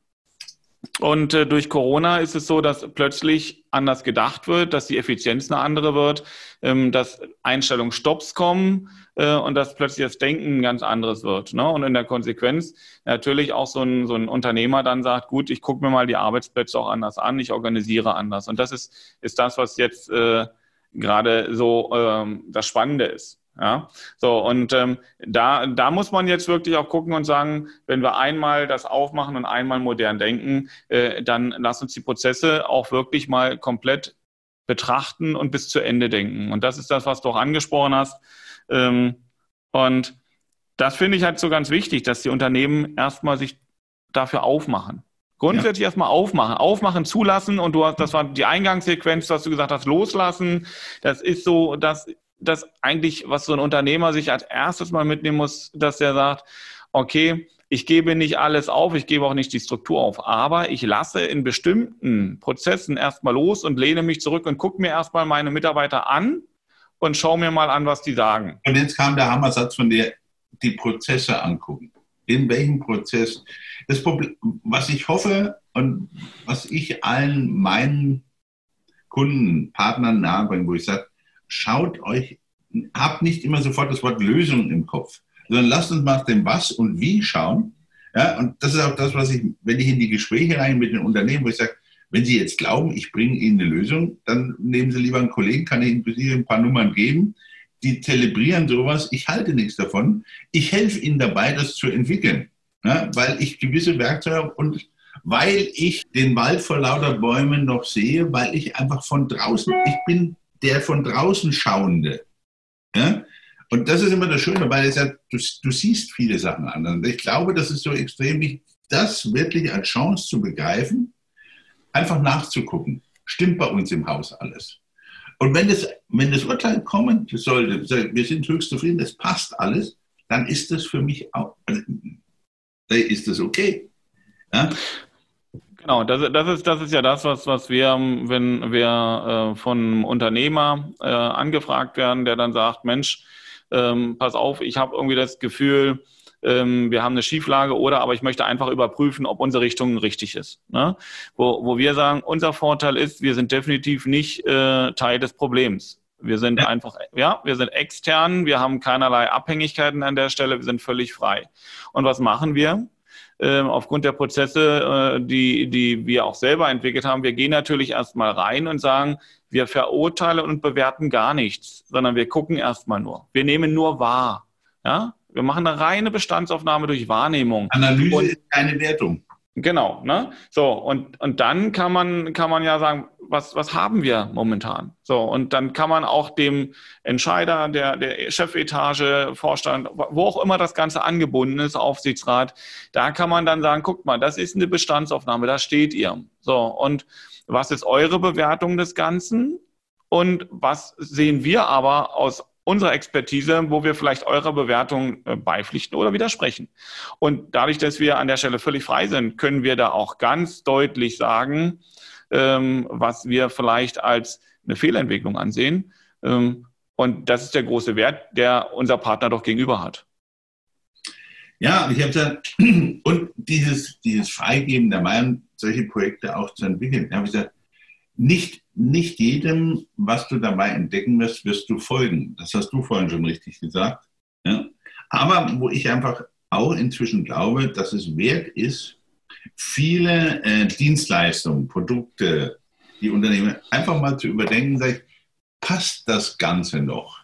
[SPEAKER 2] Und äh, durch Corona ist es so, dass plötzlich anders gedacht wird, dass die Effizienz eine andere wird, ähm, dass Einstellungsstopps kommen äh, und dass plötzlich das Denken ein ganz anderes wird. Ne? Und in der Konsequenz natürlich auch so ein, so ein Unternehmer dann sagt, gut, ich gucke mir mal die Arbeitsplätze auch anders an, ich organisiere anders. Und das ist, ist das, was jetzt äh, gerade so ähm, das Spannende ist. Ja, so und ähm, da, da muss man jetzt wirklich auch gucken und sagen, wenn wir einmal das aufmachen und einmal modern denken, äh, dann lass uns die Prozesse auch wirklich mal komplett betrachten und bis zu Ende denken. Und das ist das, was du auch angesprochen hast. Ähm, und das finde ich halt so ganz wichtig, dass die Unternehmen erstmal sich dafür aufmachen. Grundsätzlich ja. erstmal aufmachen, aufmachen, zulassen und du hast, das war die Eingangssequenz, dass du gesagt hast, loslassen. Das ist so, dass das eigentlich, was so ein Unternehmer sich als erstes mal mitnehmen muss, dass er sagt, okay, ich gebe nicht alles auf, ich gebe auch nicht die Struktur auf, aber ich lasse in bestimmten Prozessen erstmal los und lehne mich zurück und gucke mir erstmal meine Mitarbeiter an und schaue mir mal an, was die sagen.
[SPEAKER 1] Und jetzt kam der Hammersatz von dir, die Prozesse angucken. In welchem Prozess. Das Problem, was ich hoffe und was ich allen meinen Kunden, Partnern nahebringe, wo ich sage, schaut euch, habt nicht immer sofort das Wort Lösung im Kopf, sondern lasst uns mal dem Was und Wie schauen. Ja, und das ist auch das, was ich, wenn ich in die Gespräche rein mit den Unternehmen, wo ich sage, wenn Sie jetzt glauben, ich bringe Ihnen eine Lösung, dann nehmen Sie lieber einen Kollegen, kann ich Ihnen ein paar Nummern geben. Die zelebrieren sowas. Ich halte nichts davon. Ich helfe Ihnen dabei, das zu entwickeln, ja, weil ich gewisse Werkzeuge und weil ich den Wald vor lauter Bäumen noch sehe, weil ich einfach von draußen, ich bin der von draußen Schauende. Ja? Und das ist immer das Schöne, weil ja, du, du, siehst viele Sachen anders. Und ich glaube, das ist so extrem wichtig, das wirklich als Chance zu begreifen, einfach nachzugucken. Stimmt bei uns im Haus alles? Und wenn das, wenn das Urteil kommen sollte, wir sind höchst zufrieden, das passt alles, dann ist das für mich auch, also, ist das okay. Ja?
[SPEAKER 2] Genau, das, das, ist, das ist ja das, was, was wir, wenn wir äh, von einem Unternehmer äh, angefragt werden, der dann sagt, Mensch, ähm, pass auf, ich habe irgendwie das Gefühl, ähm, wir haben eine Schieflage oder aber ich möchte einfach überprüfen, ob unsere Richtung richtig ist. Ne? Wo, wo wir sagen, unser Vorteil ist, wir sind definitiv nicht äh, Teil des Problems. Wir sind einfach, ja, wir sind extern, wir haben keinerlei Abhängigkeiten an der Stelle, wir sind völlig frei. Und was machen wir? Ähm, aufgrund der Prozesse, äh, die, die wir auch selber entwickelt haben, wir gehen natürlich erstmal rein und sagen, wir verurteilen und bewerten gar nichts, sondern wir gucken erstmal nur. Wir nehmen nur wahr. Ja? Wir machen eine reine Bestandsaufnahme durch Wahrnehmung.
[SPEAKER 1] Analyse und, ist keine Wertung.
[SPEAKER 2] Genau, ne? So, und, und dann kann man, kann man ja sagen, was, was haben wir momentan? So, und dann kann man auch dem Entscheider, der, der Chefetage, Vorstand, wo auch immer das Ganze angebunden ist, Aufsichtsrat, da kann man dann sagen, guckt mal, das ist eine Bestandsaufnahme, da steht ihr. So, und was ist eure Bewertung des Ganzen? Und was sehen wir aber aus unserer Expertise, wo wir vielleicht eurer Bewertung äh, beipflichten oder widersprechen. Und dadurch, dass wir an der Stelle völlig frei sind, können wir da auch ganz deutlich sagen, ähm, was wir vielleicht als eine Fehlentwicklung ansehen. Ähm, und das ist der große Wert, der unser Partner doch gegenüber hat.
[SPEAKER 1] Ja, ich habe gesagt, und dieses, dieses Freigeben der Meinung, solche Projekte auch zu entwickeln. Da habe ich gesagt, nicht, nicht jedem, was du dabei entdecken wirst, wirst du folgen. Das hast du vorhin schon richtig gesagt. Ja? Aber wo ich einfach auch inzwischen glaube, dass es wert ist, viele äh, Dienstleistungen, Produkte, die Unternehmen einfach mal zu überdenken, sag ich, passt das Ganze noch?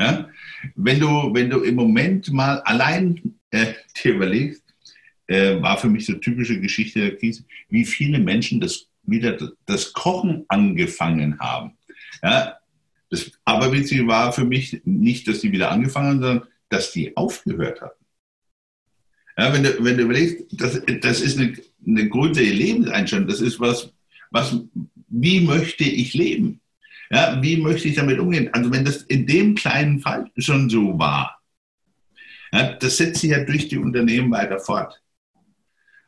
[SPEAKER 1] Ja? Wenn, du, wenn du im Moment mal allein äh, dir überlegst, äh, war für mich so typische Geschichte der Krise, wie viele Menschen das wieder das Kochen angefangen haben. Ja, das Aberwitzige war für mich nicht, dass die wieder angefangen haben, sondern dass die aufgehört hatten. Ja, wenn, du, wenn du überlegst, das, das ist eine, eine grundsätzliche Lebenseinstellung, das ist was, was, wie möchte ich leben? Ja, wie möchte ich damit umgehen? Also wenn das in dem kleinen Fall schon so war, ja, das setzt sich ja durch die Unternehmen weiter fort.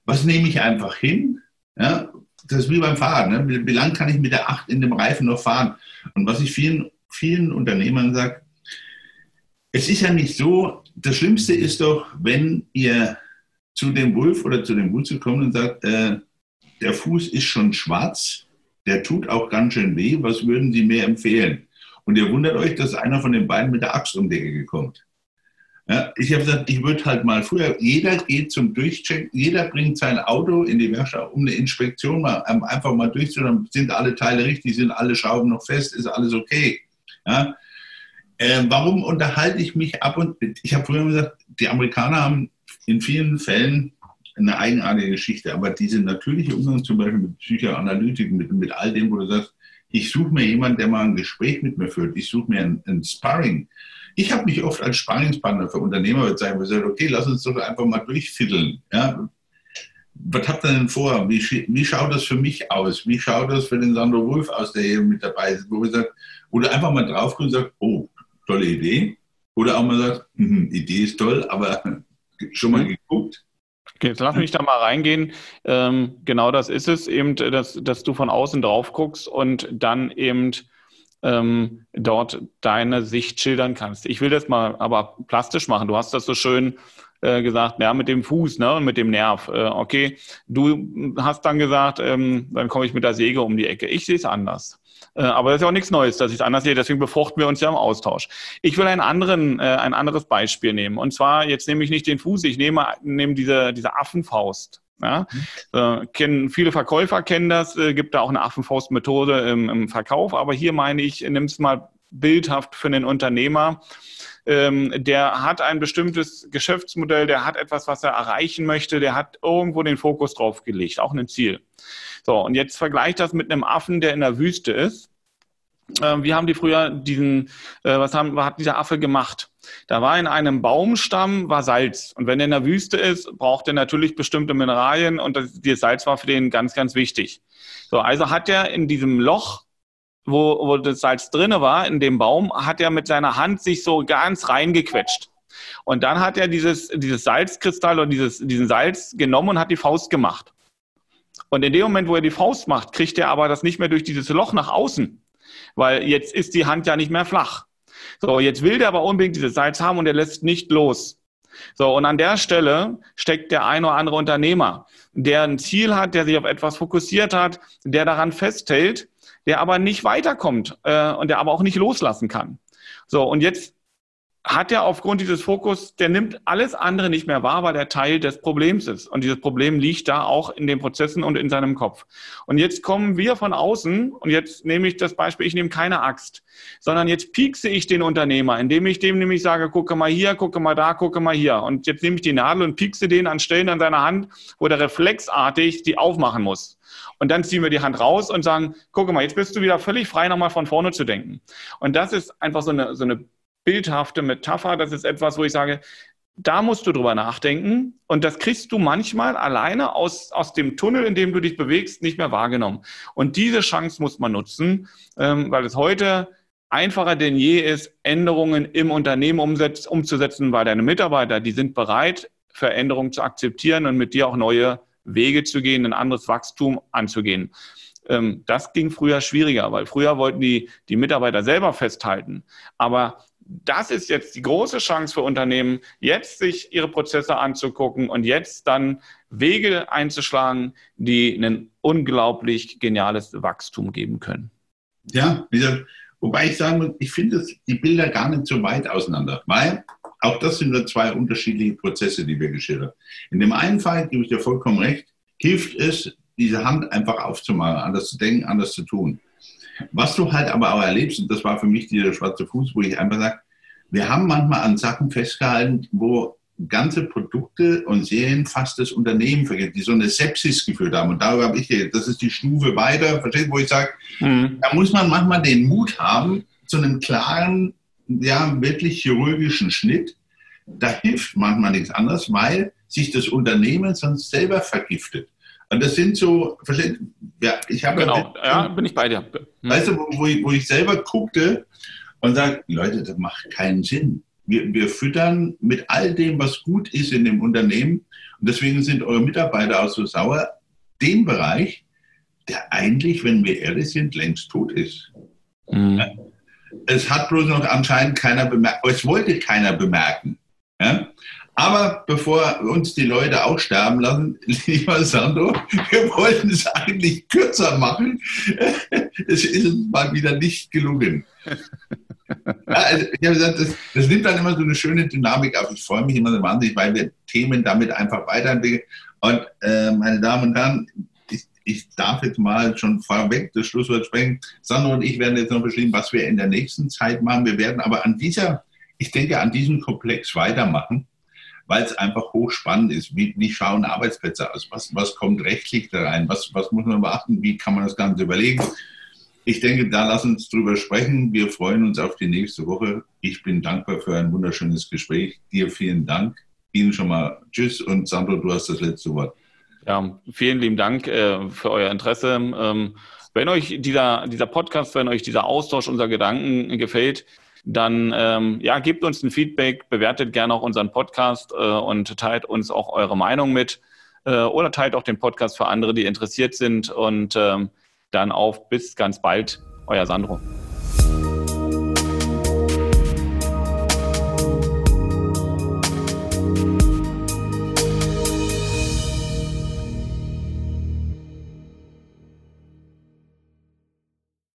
[SPEAKER 1] Was nehme ich einfach hin? Ja, das ist wie beim Fahren. Ne? Wie, lange kann ich mit der 8 in dem Reifen noch fahren? Und was ich vielen, vielen Unternehmern sage, es ist ja nicht so, das Schlimmste ist doch, wenn ihr zu dem Wolf oder zu dem Wutzel kommt und sagt, äh, der Fuß ist schon schwarz, der tut auch ganz schön weh, was würden Sie mir empfehlen? Und ihr wundert euch, dass einer von den beiden mit der Axt um die Ecke kommt. Ja, ich habe gesagt, ich würde halt mal früher, jeder geht zum Durchcheck, jeder bringt sein Auto in die Werkstatt, um eine Inspektion mal, ähm, einfach mal durchzuführen, sind alle Teile richtig, sind alle Schrauben noch fest, ist alles okay. Ja, äh, warum unterhalte ich mich ab und ich habe früher gesagt, die Amerikaner haben in vielen Fällen eine eigenartige Geschichte, aber diese natürliche Umgang zum Beispiel mit Psychoanalytik, mit, mit all dem, wo du sagst, ich suche mir jemanden, der mal ein Gespräch mit mir führt, ich suche mir ein, ein Sparring, ich habe mich oft als Sparingspartner für Unternehmer bezeichnet, gesagt, okay, lass uns doch einfach mal durchfiddeln. Ja? Was habt ihr denn vor? Wie, wie schaut das für mich aus? Wie schaut das für den Sandro Wolf aus, der hier mit dabei ist? Wo wir sagt, oder einfach mal drauf und sagt, oh, tolle Idee. Oder auch mal sagt, hm, Idee ist toll, aber schon mal mhm. geguckt.
[SPEAKER 2] Okay, jetzt lass mich da mal reingehen. Ähm, genau das ist es eben, dass, dass du von außen drauf guckst und dann eben ähm, dort deine Sicht schildern kannst. Ich will das mal aber plastisch machen. Du hast das so schön äh, gesagt, ja, mit dem Fuß ne, und mit dem Nerv. Äh, okay, du hast dann gesagt, ähm, dann komme ich mit der Säge um die Ecke. Ich sehe es anders. Äh, aber das ist ja auch nichts Neues, dass ich es anders sehe. Deswegen befruchten wir uns ja im Austausch. Ich will einen anderen, äh, ein anderes Beispiel nehmen. Und zwar, jetzt nehme ich nicht den Fuß, ich nehme, nehme diese, diese Affenfaust. Ja, äh, kennen, viele Verkäufer kennen das, äh, gibt da auch eine Affenfaustmethode im, im Verkauf, aber hier meine ich, nimm es mal bildhaft für einen Unternehmer. Ähm, der hat ein bestimmtes Geschäftsmodell, der hat etwas, was er erreichen möchte, der hat irgendwo den Fokus drauf gelegt, auch ein Ziel. So, und jetzt vergleicht das mit einem Affen, der in der Wüste ist. Ähm, wie haben die früher diesen, äh, was, haben, was hat dieser Affe gemacht? Da war in einem Baumstamm war Salz. Und wenn er in der Wüste ist, braucht er natürlich bestimmte Mineralien und das, dieses Salz war für den ganz, ganz wichtig. So, also hat er in diesem Loch, wo, wo das Salz drinne war, in dem Baum, hat er mit seiner Hand sich so ganz reingequetscht. Und dann hat er dieses, dieses Salzkristall oder dieses, diesen Salz genommen und hat die Faust gemacht. Und in dem Moment, wo er die Faust macht, kriegt er aber das nicht mehr durch dieses Loch nach außen, weil jetzt ist die Hand ja nicht mehr flach. So, jetzt will der aber unbedingt dieses Salz haben und er lässt nicht los. So, und an der Stelle steckt der ein oder andere Unternehmer, der ein Ziel hat, der sich auf etwas fokussiert hat, der daran festhält, der aber nicht weiterkommt äh, und der aber auch nicht loslassen kann. So, und jetzt hat er aufgrund dieses Fokus, der nimmt alles andere nicht mehr wahr, weil er Teil des Problems ist. Und dieses Problem liegt da auch in den Prozessen und in seinem Kopf. Und jetzt kommen wir von außen, und jetzt nehme ich das Beispiel, ich nehme keine Axt, sondern jetzt piekse ich den Unternehmer, indem ich dem nämlich sage, gucke mal hier, gucke mal da, gucke mal hier. Und jetzt nehme ich die Nadel und piekse den an Stellen an seiner Hand, wo der reflexartig die aufmachen muss. Und dann ziehen wir die Hand raus und sagen, gucke mal, jetzt bist du wieder völlig frei, nochmal von vorne zu denken. Und das ist einfach so eine, so eine bildhafte Metapher. Das ist etwas, wo ich sage, da musst du drüber nachdenken. Und das kriegst du manchmal alleine aus, aus dem Tunnel, in dem du dich bewegst, nicht mehr wahrgenommen. Und diese Chance muss man nutzen, ähm, weil es heute einfacher denn je ist, Änderungen im Unternehmen umzusetzen, weil deine Mitarbeiter, die sind bereit, Veränderungen zu akzeptieren und mit dir auch neue Wege zu gehen, ein anderes Wachstum anzugehen. Ähm, das ging früher schwieriger, weil früher wollten die, die Mitarbeiter selber festhalten. Aber das ist jetzt die große Chance für Unternehmen, jetzt sich ihre Prozesse anzugucken und jetzt dann Wege einzuschlagen, die ein unglaublich geniales Wachstum geben können.
[SPEAKER 1] Ja, wobei ich sagen muss, ich finde die Bilder gar nicht so weit auseinander, weil auch das sind nur zwei unterschiedliche Prozesse, die wir geschildert haben. In dem einen Fall, gebe ich dir vollkommen recht, hilft es, diese Hand einfach aufzumachen, anders zu denken, anders zu tun. Was du halt aber auch erlebst, und das war für mich dieser schwarze Fuß, wo ich einfach sage, wir haben manchmal an Sachen festgehalten, wo ganze Produkte und Serien fast das Unternehmen vergessen, die so eine Sepsis geführt haben. Und darüber habe ich geredet. Das ist die Stufe weiter, versteht, wo ich sage, mhm. da muss man manchmal den Mut haben, zu einem klaren, ja, wirklich chirurgischen Schnitt. Da hilft manchmal nichts anderes, weil sich das Unternehmen sonst selber vergiftet. Und das sind so,
[SPEAKER 2] ja, ich habe genau, ja, bin ich bei dir.
[SPEAKER 1] Hm. Weißt du, wo, wo, ich, wo ich selber guckte und sage, Leute, das macht keinen Sinn. Wir, wir füttern mit all dem, was gut ist in dem Unternehmen. Und deswegen sind eure Mitarbeiter auch so sauer, den Bereich, der eigentlich, wenn wir ehrlich sind, längst tot ist. Mhm. Es hat bloß noch anscheinend keiner bemerkt, es wollte keiner bemerken. Ja? Aber bevor uns die Leute auch sterben lassen, lieber Sandro, wir wollten es eigentlich kürzer machen. Es ist mal wieder nicht gelungen. Ja, also ich habe gesagt, das, das, nimmt dann immer so eine schöne Dynamik auf. Ich freue mich immer so wahnsinnig, weil wir Themen damit einfach weiterentwickeln. Und äh, meine Damen und Herren, ich, ich, darf jetzt mal schon vorweg das Schlusswort sprechen. Sandro und ich werden jetzt noch beschreiben, was wir in der nächsten Zeit machen. Wir werden aber an dieser, ich denke, an diesem Komplex weitermachen weil es einfach hochspannend ist. Wie, wie schauen Arbeitsplätze aus? Was, was kommt rechtlich da rein? Was, was muss man beachten? Wie kann man das Ganze überlegen? Ich denke, da lass uns drüber sprechen. Wir freuen uns auf die nächste Woche. Ich bin dankbar für ein wunderschönes Gespräch. Dir vielen Dank. Ihnen schon mal Tschüss und Sandro, du hast das letzte Wort.
[SPEAKER 2] Ja, vielen lieben Dank äh, für euer Interesse. Ähm, wenn euch dieser, dieser Podcast, wenn euch dieser Austausch unserer Gedanken gefällt, dann ähm, ja, gebt uns ein Feedback, bewertet gerne auch unseren Podcast äh, und teilt uns auch eure Meinung mit äh, oder teilt auch den Podcast für andere, die interessiert sind und ähm, dann auf bis ganz bald, euer Sandro.